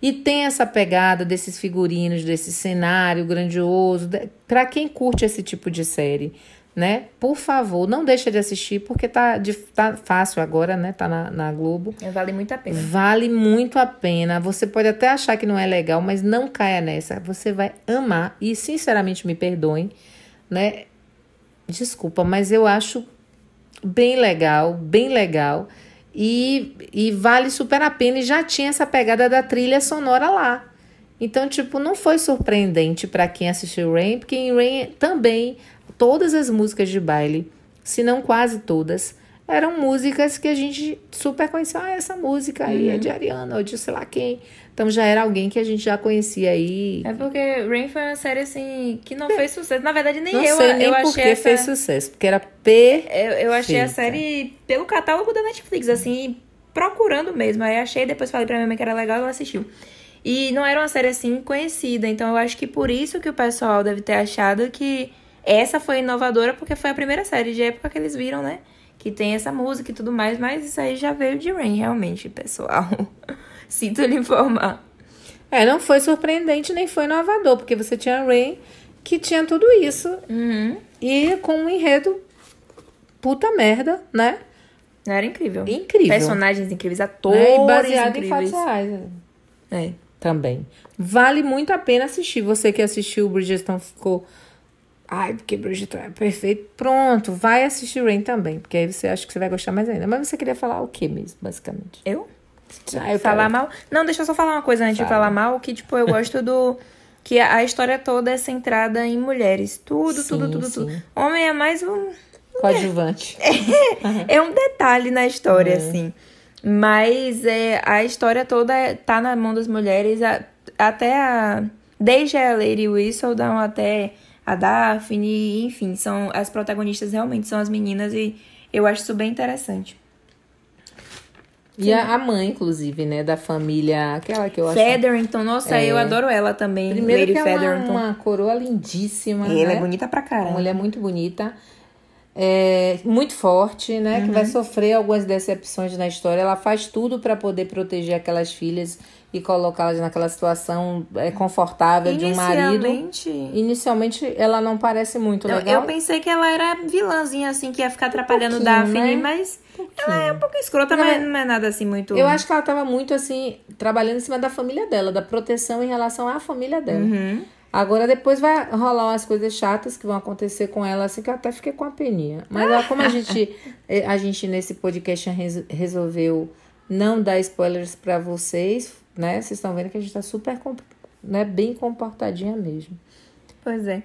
A: E tem essa pegada desses figurinos, desse cenário grandioso. Para quem curte esse tipo de série, né? Por favor, não deixa de assistir, porque tá, de- tá fácil agora, né? Tá na, na Globo.
B: É, Vale muito a pena.
A: Vale muito a pena. Você pode até achar que não é legal, mas não caia nessa. Você vai amar. E, sinceramente, me perdoem, né? Desculpa, mas eu acho bem legal, bem legal. E, e vale super a pena. E já tinha essa pegada da trilha sonora lá. Então, tipo, não foi surpreendente para quem assistiu Rain, porque em Rain também todas as músicas de baile, se não quase todas, eram músicas que a gente super conhecia. Ah, essa música aí é de Ariana ou de sei lá quem. Então já era alguém que a gente já conhecia aí.
B: É porque Rain foi uma série assim que não fez sucesso. Na verdade, nem
A: não
B: eu,
A: sei nem
B: eu
A: por
B: achei
A: que
B: essa...
A: fez sucesso, porque era P.
B: Eu, eu achei a série pelo catálogo da Netflix, assim, procurando mesmo. Aí achei, depois falei pra minha mãe que era legal e ela assistiu. E não era uma série assim conhecida, então eu acho que por isso que o pessoal deve ter achado que essa foi inovadora, porque foi a primeira série de época que eles viram, né? Que tem essa música e tudo mais, mas isso aí já veio de Rain, realmente, pessoal. Sinto lhe informar.
A: É, não foi surpreendente nem foi inovador, porque você tinha Rain que tinha tudo isso
B: Uhum.
A: e com um enredo puta merda, né?
B: Era incrível.
A: Incrível.
B: Personagens incríveis, atores
A: Né? E baseado em
B: incríveis.
A: fatos reais. né?
B: É.
A: também. Vale muito a pena assistir. Você que assistiu o Bridgerton ficou. Ai, porque Bridgerton é perfeito. Pronto, vai assistir Rain também. Porque aí você acha que você vai gostar mais ainda. Mas você queria falar o que mesmo, basicamente?
B: Eu?
A: Ah, eu
B: falar
A: quero-
B: mal. Não, deixa eu só falar uma coisa antes de
A: Fala.
B: falar mal, que, tipo, eu gosto do, que a, história toda é centrada em mulheres. Tudo,
A: Sim,
B: tudo, tudo,
A: sim.
B: tudo. Homem é mais um.
A: Coadjuvante.
B: É um detalhe na história,
A: É.
B: assim. Mas é, a história toda é- tá na mão das mulheres, a- até a. Desde a Lady Whistledown até a Daphne, enfim, são as protagonistas realmente são as meninas e eu acho isso bem interessante.
A: E a, a mãe, inclusive, né, da família, aquela que eu acho.
B: Featherington, nossa,
A: É.
B: eu adoro ela também.
A: Primeiro
B: Lady
A: que ela é
B: Featherington.
A: uma, uma coroa lindíssima.
B: Ela
A: né?
B: é bonita pra
A: Uma
B: caramba.
A: mulher muito bonita. É, muito forte, né? Que vai
B: Uhum.
A: sofrer algumas decepções na história. Ela faz tudo para poder proteger aquelas filhas e colocá-las naquela situação é, confortável de um marido.
B: Inicialmente.
A: Inicialmente, ela não parece muito
B: Eu,
A: legal.
B: eu pensei que ela era vilãzinha, assim, que ia ficar atrapalhando
A: pouquinho,
B: Daphne,
A: né?
B: mas ela é um pouco escrota,
A: Não,
B: mas
A: é-
B: não é nada assim muito.
A: Eu acho que ela estava muito assim, trabalhando em cima da família dela, da proteção em relação à família dela.
B: Uhum.
A: Agora depois vai rolar umas coisas chatas que vão acontecer com ela, assim que eu até fiquei com a peninha. Mas ó, como a gente, eh, a gente nesse podcast res- resolveu não dar spoilers pra vocês, né? Vocês estão vendo que a gente tá super, né, bem comportadinha mesmo.
B: Pois é.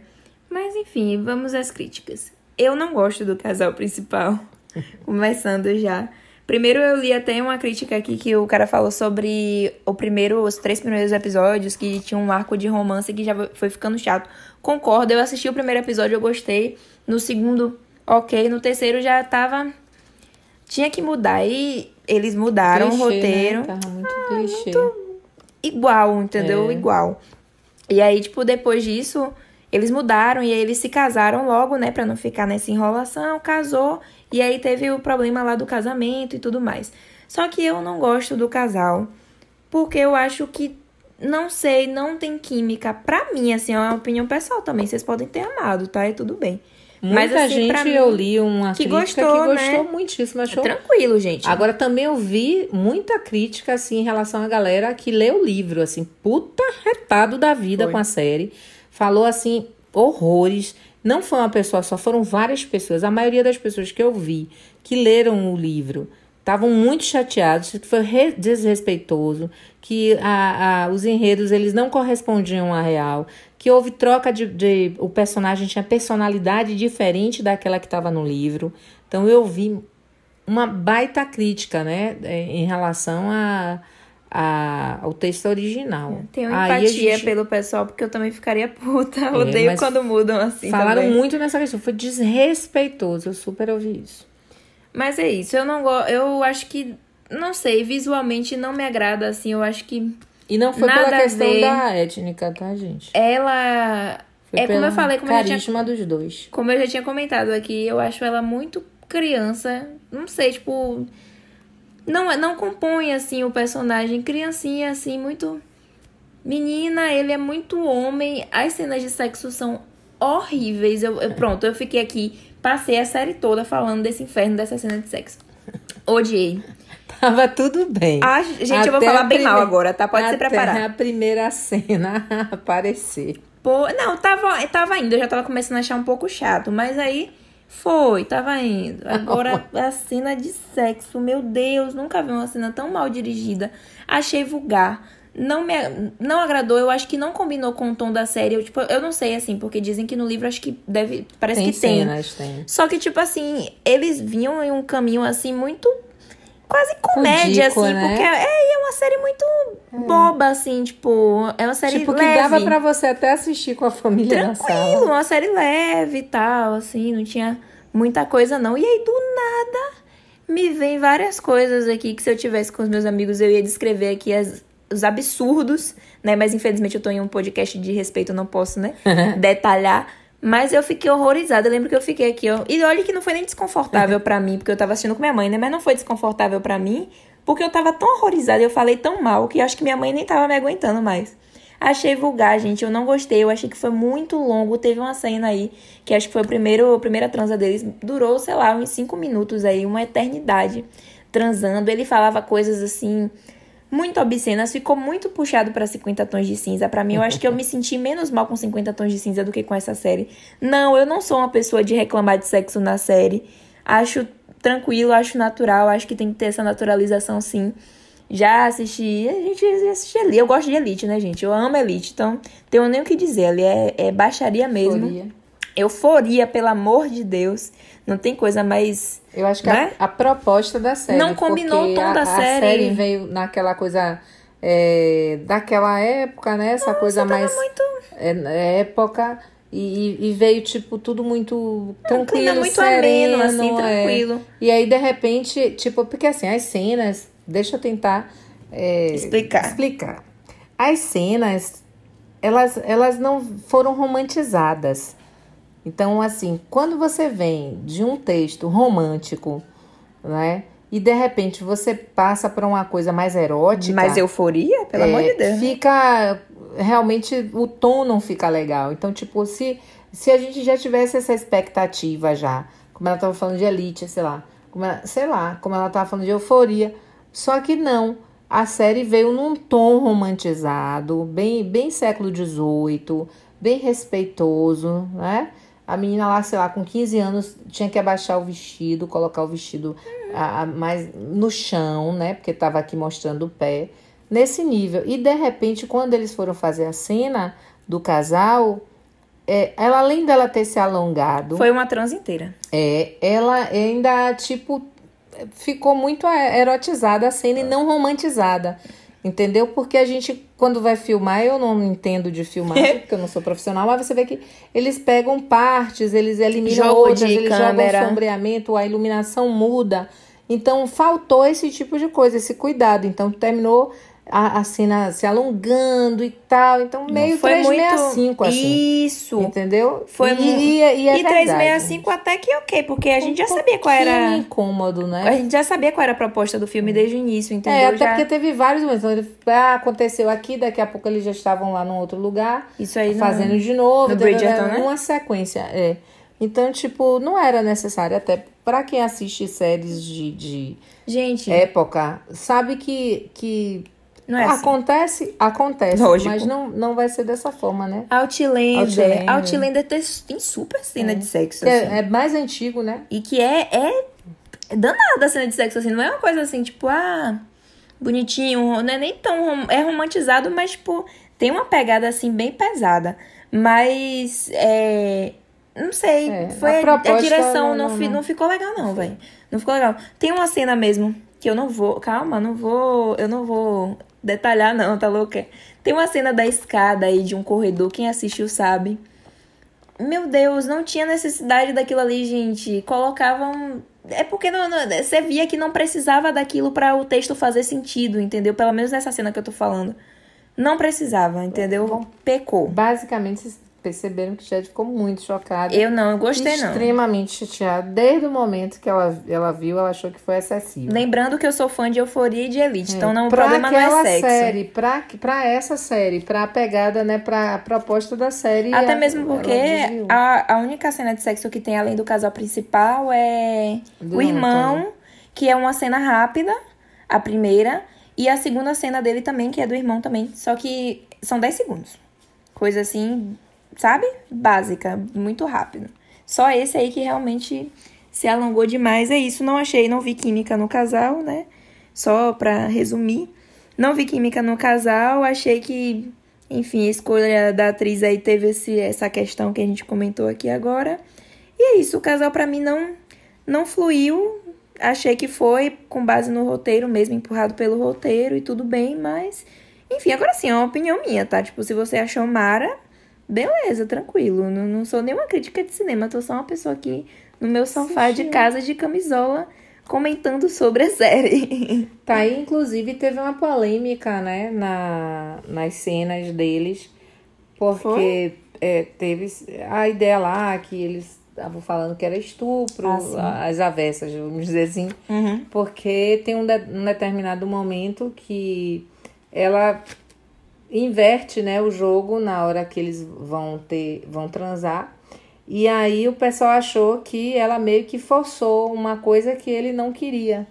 B: Mas enfim, vamos às críticas. Eu não gosto do casal principal. Começando já. Primeiro eu li até uma crítica aqui que o cara falou sobre o primeiro, os três primeiros episódios, que tinha um arco de romance que já foi ficando chato. Concordo, eu assisti o primeiro episódio, eu gostei. No segundo, ok. No terceiro já tava. Tinha que mudar. E eles mudaram o
A: Clichê,
B: roteiro
A: Né? Tava muito clichê.
B: Igual, entendeu?
A: É.
B: Igual. E aí, tipo, depois disso, eles mudaram e aí eles se casaram logo, né? Pra não ficar nessa enrolação, casou. E aí teve o problema lá do casamento e tudo mais. Só que eu não gosto do casal, porque eu acho que, não sei, não tem química. Pra mim, assim, é uma opinião pessoal também. Vocês podem ter amado, tá? E tudo bem.
A: Muita
B: assim, pra
A: gente, eu li uma
B: que
A: crítica
B: gostou,
A: que gostou
B: né?
A: muitíssimo,
B: É
A: achou
B: tranquilo, gente.
A: Agora também eu vi muita crítica assim em relação à galera que lê o livro, assim, puta retado da vida
B: Foi.
A: com a série. Falou assim horrores. Não foi uma pessoa só, foram várias pessoas. A maioria das pessoas que eu vi que leram o livro estavam muito chateados, que foi re- desrespeitoso, que a, a- os enredos eles não correspondiam à real, que houve troca de, de o personagem tinha personalidade diferente daquela que estava no livro. Então eu vi uma baita crítica, né, é, em relação a, a- ao texto original.
B: Tenho
A: Aí a
B: empatia
A: gente-
B: pelo pessoal, porque eu também ficaria puta. Odeio
A: mas
B: quando mudam assim.
A: Falaram
B: também.
A: muito nessa questão, foi desrespeitoso, eu super ouvi isso.
B: Mas é isso, eu não gosto. Eu acho que. Não sei, visualmente não me agrada, assim. Eu acho que
A: E não foi
B: Nada
A: pela questão da étnica, tá, gente?
B: ela.
A: Foi
B: é como eu falei, como eu, já tinha,
A: dos dois.
B: como eu já tinha comentado aqui, eu acho ela muito criança. Não sei, tipo. Não, não compõe, assim, o personagem. Criancinha, assim, muito. Menina, ele é muito homem. As cenas de sexo são horríveis. Eu, eu- pronto, eu fiquei aqui, passei a série toda falando desse inferno dessa cena de sexo. Odiei.
A: Tava tudo bem.
B: Ah, gente, eu vou
A: Até
B: falar bem mal agora, tá? Pode se
A: até
B: preparar.
A: a primeira cena aparecer.
B: Pô, não, tava, tava indo, eu já tava começando a achar um pouco chato, mas aí foi, tava indo. Agora a cena de sexo, meu Deus, nunca vi uma cena tão mal dirigida. Achei vulgar. Não me não agradou, eu acho que não combinou com o tom da série. Eu, tipo, eu não sei assim, porque dizem que no livro acho que deve, parece
A: tem
B: que tem.
A: cenas, tem.
B: Só que tipo assim, eles vinham em um caminho assim muito quase comédia
A: Pudico,
B: assim,
A: né?
B: porque é, é uma série muito boba assim, tipo, é uma série
A: Tipo, que
B: leve.
A: dava pra você até assistir com a família na
B: Tranquilo, uma série leve e tal, assim, não tinha muita coisa não. E aí, do nada, me vem várias coisas aqui que se eu tivesse com os meus amigos eu ia descrever aqui as- os absurdos, né? Mas infelizmente eu tô em um podcast de respeito, não posso, né, detalhar. Mas eu fiquei horrorizada. Eu lembro que eu fiquei aqui, ó. E olha que não foi nem desconfortável pra mim, porque eu tava assistindo com minha mãe, né? Mas não foi desconfortável pra mim, porque eu tava tão horrorizada, eu falei tão mal, que acho que minha mãe nem tava me aguentando mais. Achei vulgar, gente. Eu não gostei. Eu achei que foi muito longo. Teve uma cena aí, que acho que foi o primeiro, a primeira transa deles. Durou, sei lá, uns cinco minutos aí, uma eternidade transando. Ele falava coisas assim, muito obscenas. Ficou muito puxado pra 50 tons de cinza. Pra mim, eu acho que eu me senti menos mal com 50 tons de cinza do que com essa série. Não, eu não sou uma pessoa de reclamar de sexo na série. Acho tranquilo, acho natural. Acho que tem que ter essa naturalização, sim. Já assisti, a gente assiste ali. Eu gosto de Elite, né, gente? Eu amo Elite, então tenho nem o que dizer. Ali é, é baixaria mesmo.
A: Euforia.
B: Euforia, pelo amor de Deus. Não tem coisa mais.
A: Eu acho que
B: Né?
A: a, a proposta da série.
B: Não combinou o tom
A: a,
B: da
A: a
B: série.
A: série veio naquela coisa é, daquela época, né? Essa coisa mais é, é, época e, e veio tipo tudo muito tranquilo,
B: clima muito
A: sereno,
B: ameno, assim,
A: é.
B: tranquilo.
A: E aí de repente, tipo, porque assim as cenas, deixa eu tentar é,
B: Explicar.
A: explicar. As cenas, elas, elas não foram romantizadas. Então, assim, quando você vem de um texto romântico, né? E de repente você passa para uma coisa mais erótica.
B: Mais euforia, pelo
A: é,
B: amor de Deus. né?
A: Fica. Realmente o tom não fica legal. Então, tipo, se, se a gente já tivesse essa expectativa já, como ela tava falando de elite, sei lá, como ela- sei lá, como ela tava falando de euforia. Só que não. A série veio num tom romantizado, bem, bem século XVIII, bem respeitoso, né? A menina lá, sei lá, com 15 anos, tinha que abaixar o vestido, colocar o vestido a- a- mais no chão, né? Porque tava aqui mostrando o pé. Nesse nível. E de repente, quando eles foram fazer a cena do casal, é, ela além dela ter se alongado,
B: Foi uma trans inteira.
A: é, ela ainda, tipo, ficou muito é, erotizada a cena e não romantizada. Entendeu? Porque a gente, quando vai filmar, eu não entendo de filmagem, porque eu não sou profissional, mas você vê que eles pegam partes, eles eliminam
B: Jogo
A: outras, eles
B: câmera.
A: jogam sombreamento, a iluminação muda. Então, faltou esse tipo de coisa, esse cuidado. Então, terminou a, a cena se alongando e tal. Então, meio
B: Foi
A: 365,
B: muito...
A: assim.
B: Isso.
A: Entendeu?
B: Foi
A: e,
B: mu-
A: e, e é
B: e
A: verdade.
B: 365 até que ok, porque a gente já sabia qual era...
A: incômodo, né?
B: A gente já sabia qual era a proposta do filme desde o início, entendeu?
A: É, até
B: Já-
A: porque teve vários momentos. Então, ele, ah, aconteceu aqui, daqui a pouco eles já estavam lá num outro lugar,
B: Isso aí não-
A: fazendo de novo,
B: no Bridgerton, né?
A: numa sequência. É. Então, tipo, não era necessário, até pra quem assiste séries de, de
B: Gente,
A: época, sabe que, que
B: não é assim.
A: acontece, acontece,
B: Lógico.
A: mas não, não vai ser dessa forma, né?
B: Outlander.
A: Outlander.
B: Outlander tem, tem super cena de sexo,
A: Que
B: assim.
A: É, é mais antigo, né?
B: E que é, é danada a cena de sexo, assim. Não é uma coisa assim, tipo, ah, bonitinho. Não é nem tão... rom- É romantizado, mas, tipo, tem uma pegada, assim, bem pesada. Mas, é... Não sei,
A: É,
B: foi
A: a
B: a, direção
A: não-
B: não,
A: não-
B: fi-
A: não-
B: não ficou legal não, velho. Não ficou legal. Tem uma cena mesmo que eu não vou, calma, não vou, eu não vou detalhar não, tá louca? Tem uma cena da escada aí de um corredor, quem assistiu sabe. Meu Deus, não tinha necessidade daquilo ali, gente. Colocavam. É porque não, não- você via que não precisava daquilo pra o texto fazer sentido, entendeu? Pelo menos nessa cena que eu tô falando. Não precisava, entendeu? Pecou.
A: Basicamente, perceberam que Jade ficou muito chocada.
B: Eu não, eu gostei não.
A: extremamente chateada. Desde o momento que ela, ela viu, ela achou que foi excessivo.
B: Lembrando que eu sou fã de Euforia e de Elite, então não, o
A: pra
B: problema não é sexo.
A: série, pra, pra essa série, pra pegada, né, pra proposta da série.
B: Até
A: a-
B: mesmo porque a, a única cena de sexo que tem além do casal principal é
A: Do
B: o irmão, que é uma cena rápida, a primeira, e a segunda cena dele também, que é do irmão também. Só que são 10 segundos. Coisa assim, sabe? Básica, muito rápido. Só esse aí que realmente se alongou demais. É isso, não achei, não vi química no casal, né? Só pra resumir. Não vi química no casal, achei que, enfim, a escolha da atriz aí teve esse, essa questão que a gente comentou aqui agora. E é isso, o casal pra mim não, não fluiu. Achei que foi com base no roteiro mesmo, empurrado pelo roteiro e tudo bem, mas. Enfim, agora sim, é uma opinião minha, tá? Tipo, se você achou Mara, beleza, tranquilo. Não, não sou nenhuma crítica de cinema, tô só uma pessoa aqui no meu sofá de casa de camisola comentando sobre a série.
A: Tá aí, inclusive, teve uma polêmica, né, na, nas cenas deles, porque é, teve a ideia lá que eles estavam falando que era estupro,
B: Ah,
A: as avessas, vamos dizer assim,
B: Uhum.
A: porque tem um, de- um determinado momento que ela inverte, né, o jogo na hora que eles vão ter, vão transar. E aí o pessoal achou que ela meio que forçou uma coisa que ele não queria.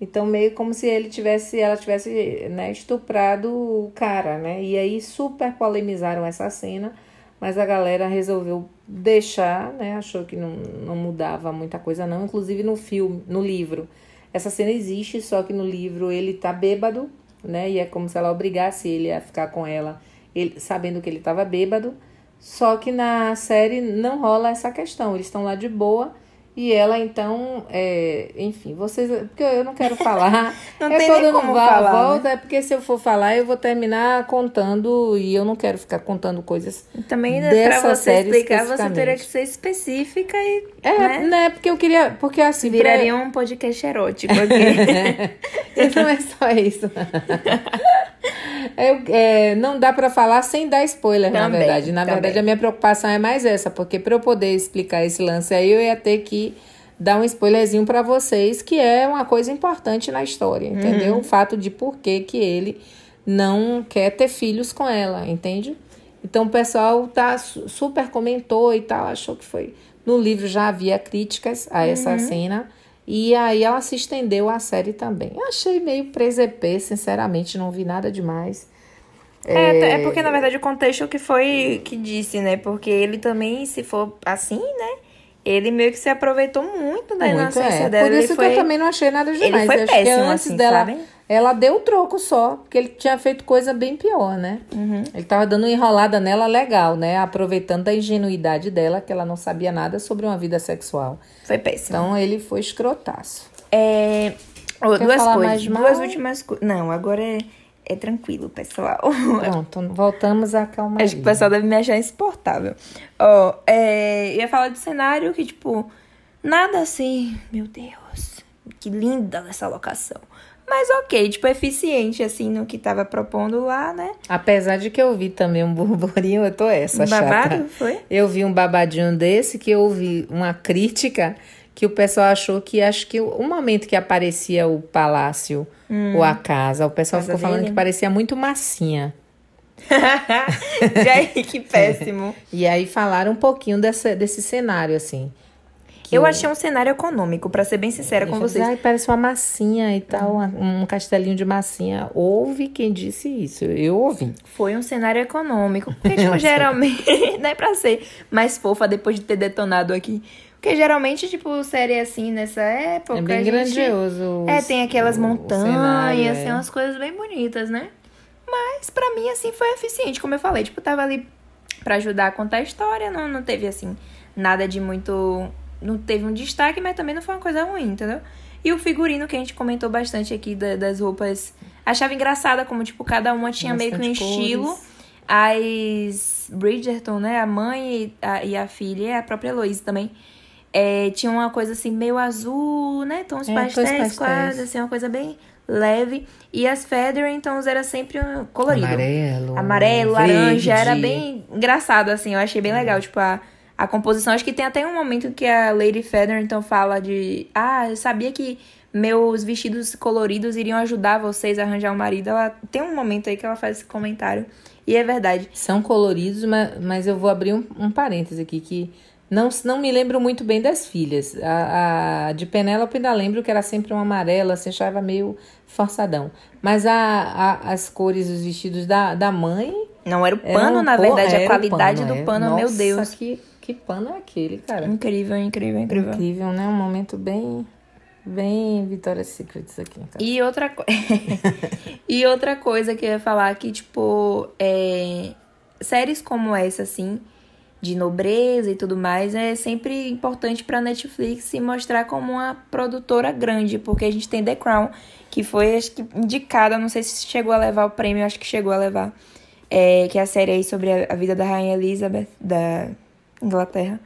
A: Então meio como se ele tivesse, ela tivesse, né, estuprado o cara, né? E aí super polemizaram essa cena, mas a galera resolveu deixar, né? Achou que não, não mudava muita coisa não, inclusive no filme, no livro. Essa cena existe, só que no livro ele tá bêbado né? E é como se ela obrigasse ele a ficar com ela, ele, sabendo que ele estava bêbado. Só que na série não rola essa questão. Eles estão lá de boa e ela então, é, enfim, vocês. Porque eu não quero falar.
B: não
A: é
B: tem nem
A: não
B: como falar,
A: volta,
B: né?
A: é porque se eu for falar, eu vou terminar contando e eu não quero ficar contando coisas.
B: Também, né,
A: dessa
B: pra você
A: série
B: explicar, você teria que ser específica e.
A: É,
B: né?
A: né? Porque eu queria. Porque assim. pra-
B: Viraria um podcast erótico aqui.
A: E não é só isso. Eu, é, não dá pra falar sem dar spoiler, na
B: Também,
A: verdade. Na
B: também.
A: verdade, a minha preocupação é mais essa, porque para eu poder explicar esse lance aí, eu ia ter que dar um spoilerzinho pra vocês, que é uma coisa importante na história, entendeu? O fato de por que que ele não quer ter filhos com ela, entende? Então o pessoal tá su- super comentou e tal, achou que foi. No livro já havia críticas a essa cena. E aí ela se estendeu à série também. Eu achei meio presepê, sinceramente, não vi nada demais.
B: É, é porque, na verdade, o contexto que foi que disse, né? Porque ele também, se for assim, né? Ele meio que se aproveitou muito da
A: Muito,
B: inocência
A: é.
B: dela.
A: Por
B: Ele
A: isso
B: foi-
A: que eu também não achei nada demais.
B: foi
A: acho que
B: péssimo,
A: antes
B: assim,
A: dela,
B: sabe?
A: Ela deu o troco só, porque ele tinha feito coisa bem pior, né?
B: Uhum.
A: Ele tava dando uma enrolada nela legal, né? Aproveitando da ingenuidade dela, que ela não sabia nada sobre uma vida sexual.
B: Foi péssimo.
A: Então ele foi escrotaço.
B: É.
A: Quer
B: duas coisas. duas últimas coisas. Não, agora é, é tranquilo, pessoal.
A: Pronto, voltamos à calma.
B: Acho que o pessoal deve me achar insuportável. Ó, é, ia falar do cenário que, tipo, nada assim, meu Deus, que linda essa locação. Mas ok, tipo, eficiente, assim, no que tava propondo lá, né?
A: Apesar de que eu vi também um burburinho, eu tô essa
B: Babado,
A: chata.
B: foi?
A: Eu vi um babadinho desse que eu vi uma crítica que o pessoal achou que acho que o momento que aparecia o palácio ou a casa, o pessoal
B: Casa
A: ficou falando
B: dele.
A: que parecia muito massinha.
B: e aí, que péssimo.
A: E aí falaram um pouquinho dessa, desse cenário, assim. Que
B: Eu achei um cenário econômico, pra ser bem sincera com vocês.
A: assim, Ai, parece uma massinha e tal, um castelinho de massinha. Houve quem disse isso, eu ouvi.
B: Foi um cenário econômico. Porque, tipo, geralmente. não é pra ser mais fofa depois de ter detonado aqui. Porque geralmente, tipo, série assim nessa época.
A: É bem
B: gente-
A: grandioso.
B: É, tem aquelas
A: o- o
B: montanhas,
A: cenário,
B: tem
A: é.
B: umas coisas bem bonitas, né? Mas pra mim, assim, foi eficiente, como eu falei. Tipo, tava ali pra ajudar a contar a história, não, não teve, assim, nada de muito. Não teve um destaque, mas também não foi uma coisa ruim, entendeu? E o figurino que a gente comentou bastante aqui da- das roupas. Achava engraçada como, tipo, cada uma tinha meio que um
A: Bastante
B: estilo.
A: cores.
B: As Bridgerton, né? A mãe e a, e a filha, e a própria Heloise também. É, tinha uma coisa assim, meio azul, né? Tons
A: É,
B: pastéis,
A: pastéis.
B: quase, assim, uma coisa bem leve. E as Featheringtons era sempre colorido.
A: Amarelo.
B: Amarelo,
A: verde.
B: laranja, era bem engraçado, assim, eu achei bem legal, tipo, a, a composição. Acho que tem até um momento que a Lady Featherington fala de, ah, eu sabia que meus vestidos coloridos iriam ajudar vocês a arranjar um marido. Ela tem um momento aí que ela faz esse comentário, e é verdade.
A: São coloridos, mas, mas eu vou abrir um, um parêntese aqui, que não, não me lembro muito bem das filhas. A, a de Penélope ainda lembro que era sempre um amarelo, assim, achava meio forçadão. Mas a, a- as cores dos vestidos da, da mãe...
B: Não era o pano, na
A: pô,
B: verdade, a qualidade do
A: é.
B: pano, meu
A: Nossa,
B: Deus.
A: Que, que pano é aquele, cara?
B: Incrível, incrível, incrível.
A: Incrível, né? Um momento bem... Bem Victoria's Secrets aqui. cara.
B: E outra, co... e outra coisa que eu ia falar que, tipo, é... séries como essa, assim, de nobreza e tudo mais, é sempre importante pra Netflix se mostrar como uma produtora grande, porque a gente tem The Crown, que foi, acho que, indicada, não sei se chegou a levar o prêmio, acho que chegou a levar, é, que é a série aí sobre a, a vida da Rainha Elizabeth, da Inglaterra.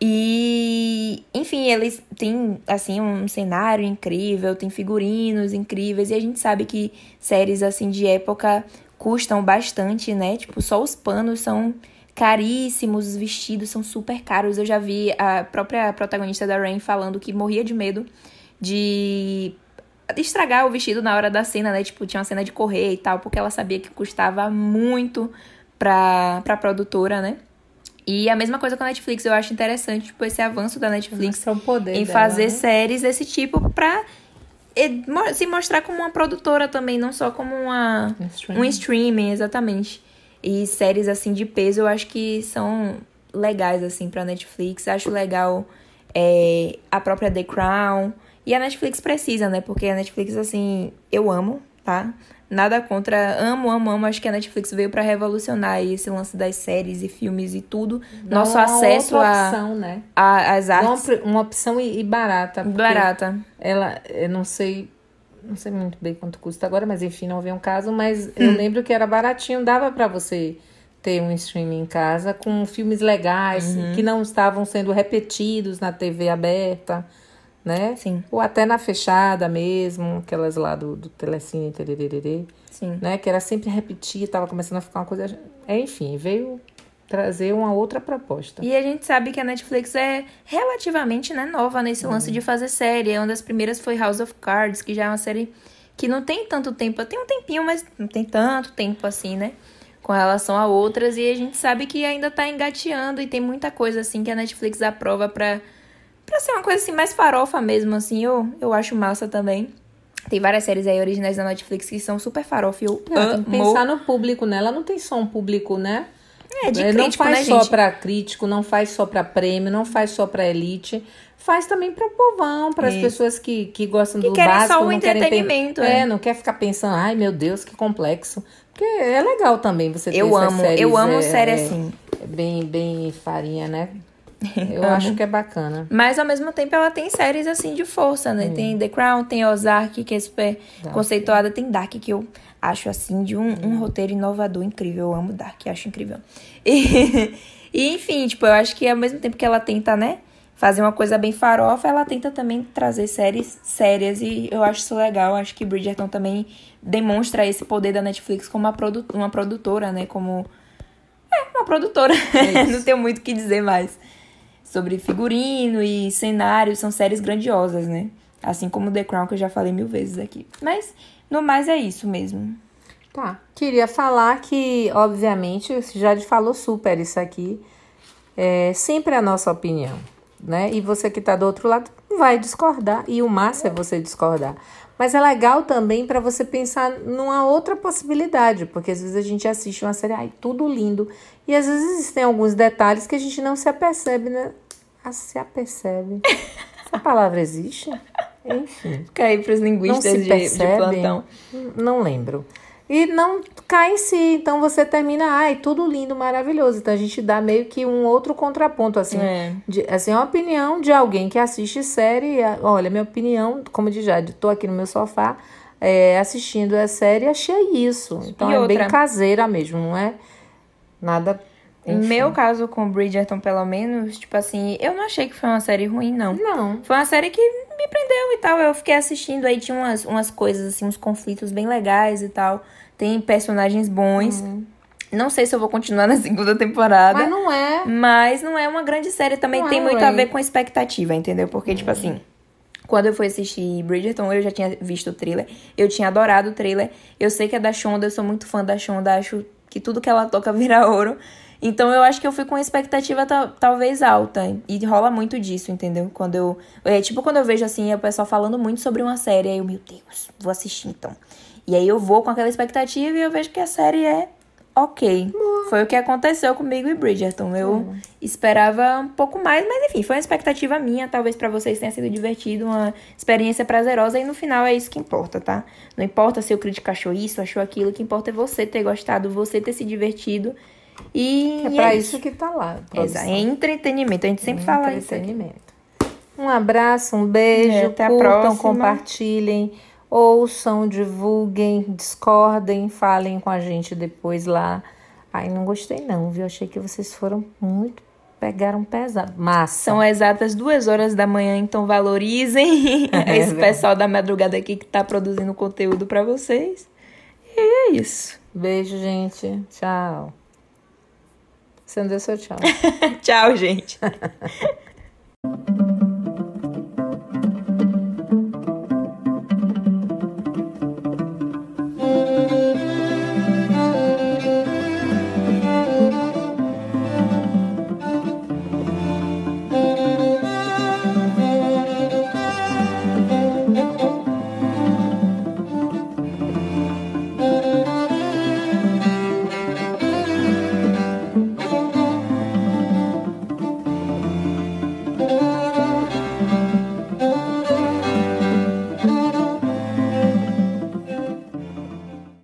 B: E, enfim, eles têm, assim, um cenário incrível, tem figurinos incríveis, e a gente sabe que séries, assim, de época custam bastante, né? Tipo, só os panos são caríssimos, os vestidos são super caros. Eu já vi a própria protagonista da Rain falando que morria de medo de estragar o vestido na hora da cena, né? Tipo, tinha uma cena de correr e tal, porque ela sabia que custava muito pra, pra produtora, né? E a mesma coisa com a Netflix, eu acho interessante, tipo, esse avanço da Netflix
A: Isso é poder
B: em
A: dela,
B: fazer
A: né?
B: séries desse tipo pra se mostrar como uma produtora também, não só como uma,
A: Um streaming.
B: um streaming, exatamente. E séries assim de peso eu acho que são legais assim pra Netflix. Acho legal é, a própria The Crown. E a Netflix precisa, né? Porque a Netflix, assim, eu amo. tá? Nada contra, amo, amo, amo. Acho que a Netflix veio para revolucionar esse lance das séries e filmes e tudo.
A: Dá
B: Nosso
A: uma
B: acesso a,
A: opção, né?
B: a, às
A: Uma,
B: artes.
A: op- uma opção e, e barata.
B: Barata.
A: Ela, eu não sei, não sei muito bem quanto custa agora, mas enfim, não vem um caso. Mas eu
B: Hum.
A: lembro que era baratinho, dava pra você ter um streaming em casa com filmes legais
B: Uhum.
A: que não estavam sendo repetidos na TV aberta, né?
B: Sim.
A: Ou até na fechada mesmo, aquelas lá do, do Telecine,
B: Sim.
A: né? Que era sempre repetir, tava começando a ficar uma coisa. É, enfim, veio trazer uma outra proposta.
B: E a gente sabe que a Netflix é relativamente né, nova nesse lance de fazer série. Uma das primeiras foi House of Cards, que já é uma série que não tem tanto tempo. Tem um tempinho, mas não tem tanto tempo assim, né? Com relação a outras. E a gente sabe que ainda tá engateando e tem muita coisa assim que a Netflix aprova pra, pra ser uma coisa assim mais farofa mesmo, assim. Eu, eu acho massa também. Tem várias séries aí originais da Netflix que são super farofa e eu
A: É, tem que
B: amo.
A: pensar no público, né? Ela não tem só um público, né?
B: É, de
A: É, não
B: crítico,
A: faz
B: né,
A: só
B: gente?
A: pra crítico, não faz só pra prêmio, não faz só pra elite. Faz também para o povão, para as pessoas que, que gostam
B: Que
A: do
B: querem
A: básico,
B: só o
A: não querem ter-
B: entretenimento,
A: é.
B: é.
A: não quer ficar pensando, ai meu Deus, que complexo. Porque é legal também você ter
B: Eu amo,
A: séries,
B: eu amo
A: é,
B: série
A: é,
B: assim.
A: Bem, bem farinha, né? Eu
B: Amo.
A: acho que é bacana.
B: Mas ao mesmo tempo ela tem séries assim de força, né? Tem The Crown, tem Ozark, que é super
A: Dark.
B: conceituada, tem Dark, que eu acho assim de um, um roteiro inovador incrível. Eu amo Dark, acho incrível. E, e, enfim, tipo, eu acho que ao mesmo tempo que ela tenta, né? Fazer uma coisa bem farofa, ela tenta também trazer séries sérias e eu acho isso legal. Eu acho que Bridgerton também demonstra esse poder da Netflix como uma, produ uma produtora, né? Como. É, uma produtora. Não tenho muito o que dizer mais sobre figurino e cenário, são séries grandiosas, né? Assim como The Crown, que eu já falei mil vezes aqui. Mas, no mais, é isso mesmo.
A: Tá. Queria falar que, obviamente, já falou super isso aqui. É sempre a nossa opinião, né? E você que tá do outro lado vai discordar. E o massa é você discordar. Mas é legal também para você pensar numa outra possibilidade, porque às vezes a gente assiste uma série, ai, tudo lindo, e às vezes existem alguns detalhes que a gente não se apercebe, né? Ah, se apercebe. Essa palavra existe? Enfim
B: Fica aí pros
A: não
B: linguistas
A: se
B: de, plantão.
A: não lembro. E não cai em si, então você termina, ai, tudo lindo, maravilhoso. Então a gente dá meio que um outro contraponto, assim.
B: É.
A: De, assim, uma opinião de alguém que assiste série. a- Olha, minha opinião, como de já, tô aqui no meu sofá é, assistindo a série achei isso. Então
B: E
A: é bem
B: outra?
A: caseira mesmo, não é nada.
B: No
A: enfim.
B: meu caso com Bridgerton, pelo menos, tipo assim, eu não achei que foi uma série ruim, não.
A: Não.
B: Foi uma série que me prendeu e tal. Eu fiquei assistindo aí, tinha umas, umas coisas, assim, uns conflitos bem legais e tal. Tem personagens bons. Não sei se eu vou continuar na segunda temporada.
A: Mas não é.
B: Mas não é uma grande série, também
A: Não
B: tem
A: é,
B: muito
A: Ray.
B: a ver com expectativa, entendeu? Porque, tipo assim, quando eu fui assistir Bridgerton, eu já tinha visto o trailer, eu tinha adorado o trailer. Eu sei que é da Shonda, eu sou muito fã da Shonda, acho que tudo que ela toca vira ouro. Então eu acho que eu fui com uma expectativa ta- talvez alta. E rola muito disso, entendeu? Quando eu. É tipo quando eu vejo assim, o pessoal falando muito sobre uma série, aí eu, meu Deus, vou assistir então. E aí eu vou com aquela expectativa e eu vejo que a série é ok. Foi o que aconteceu comigo e Bridgerton. Eu esperava um pouco mais, mas enfim, foi uma expectativa minha. Talvez pra vocês tenha sido divertido, uma experiência prazerosa. E no final é isso que importa, tá? Não importa se o crítico achou isso, achou aquilo. O que importa é você ter gostado, você ter se divertido. E
A: É pra
B: é
A: isso que tá lá.
B: Exato.
A: produção.
B: É entretenimento. A gente sempre fala isso.
A: Entretenimento. Um abraço, um beijo,
B: É, até a
A: curtam,
B: próxima.
A: compartilhem, ouçam, divulguem, discordem, falem com a gente depois lá. Ai, não gostei não, viu? Achei que vocês foram muito, pegaram pesado. Massa.
B: São exatas duas horas da manhã, então valorizem
A: É
B: esse
A: verdade.
B: pessoal da madrugada aqui que tá produzindo conteúdo pra vocês. E é isso.
A: Beijo, gente. Tchau. Sandra, seu tchau.
B: tchau, gente.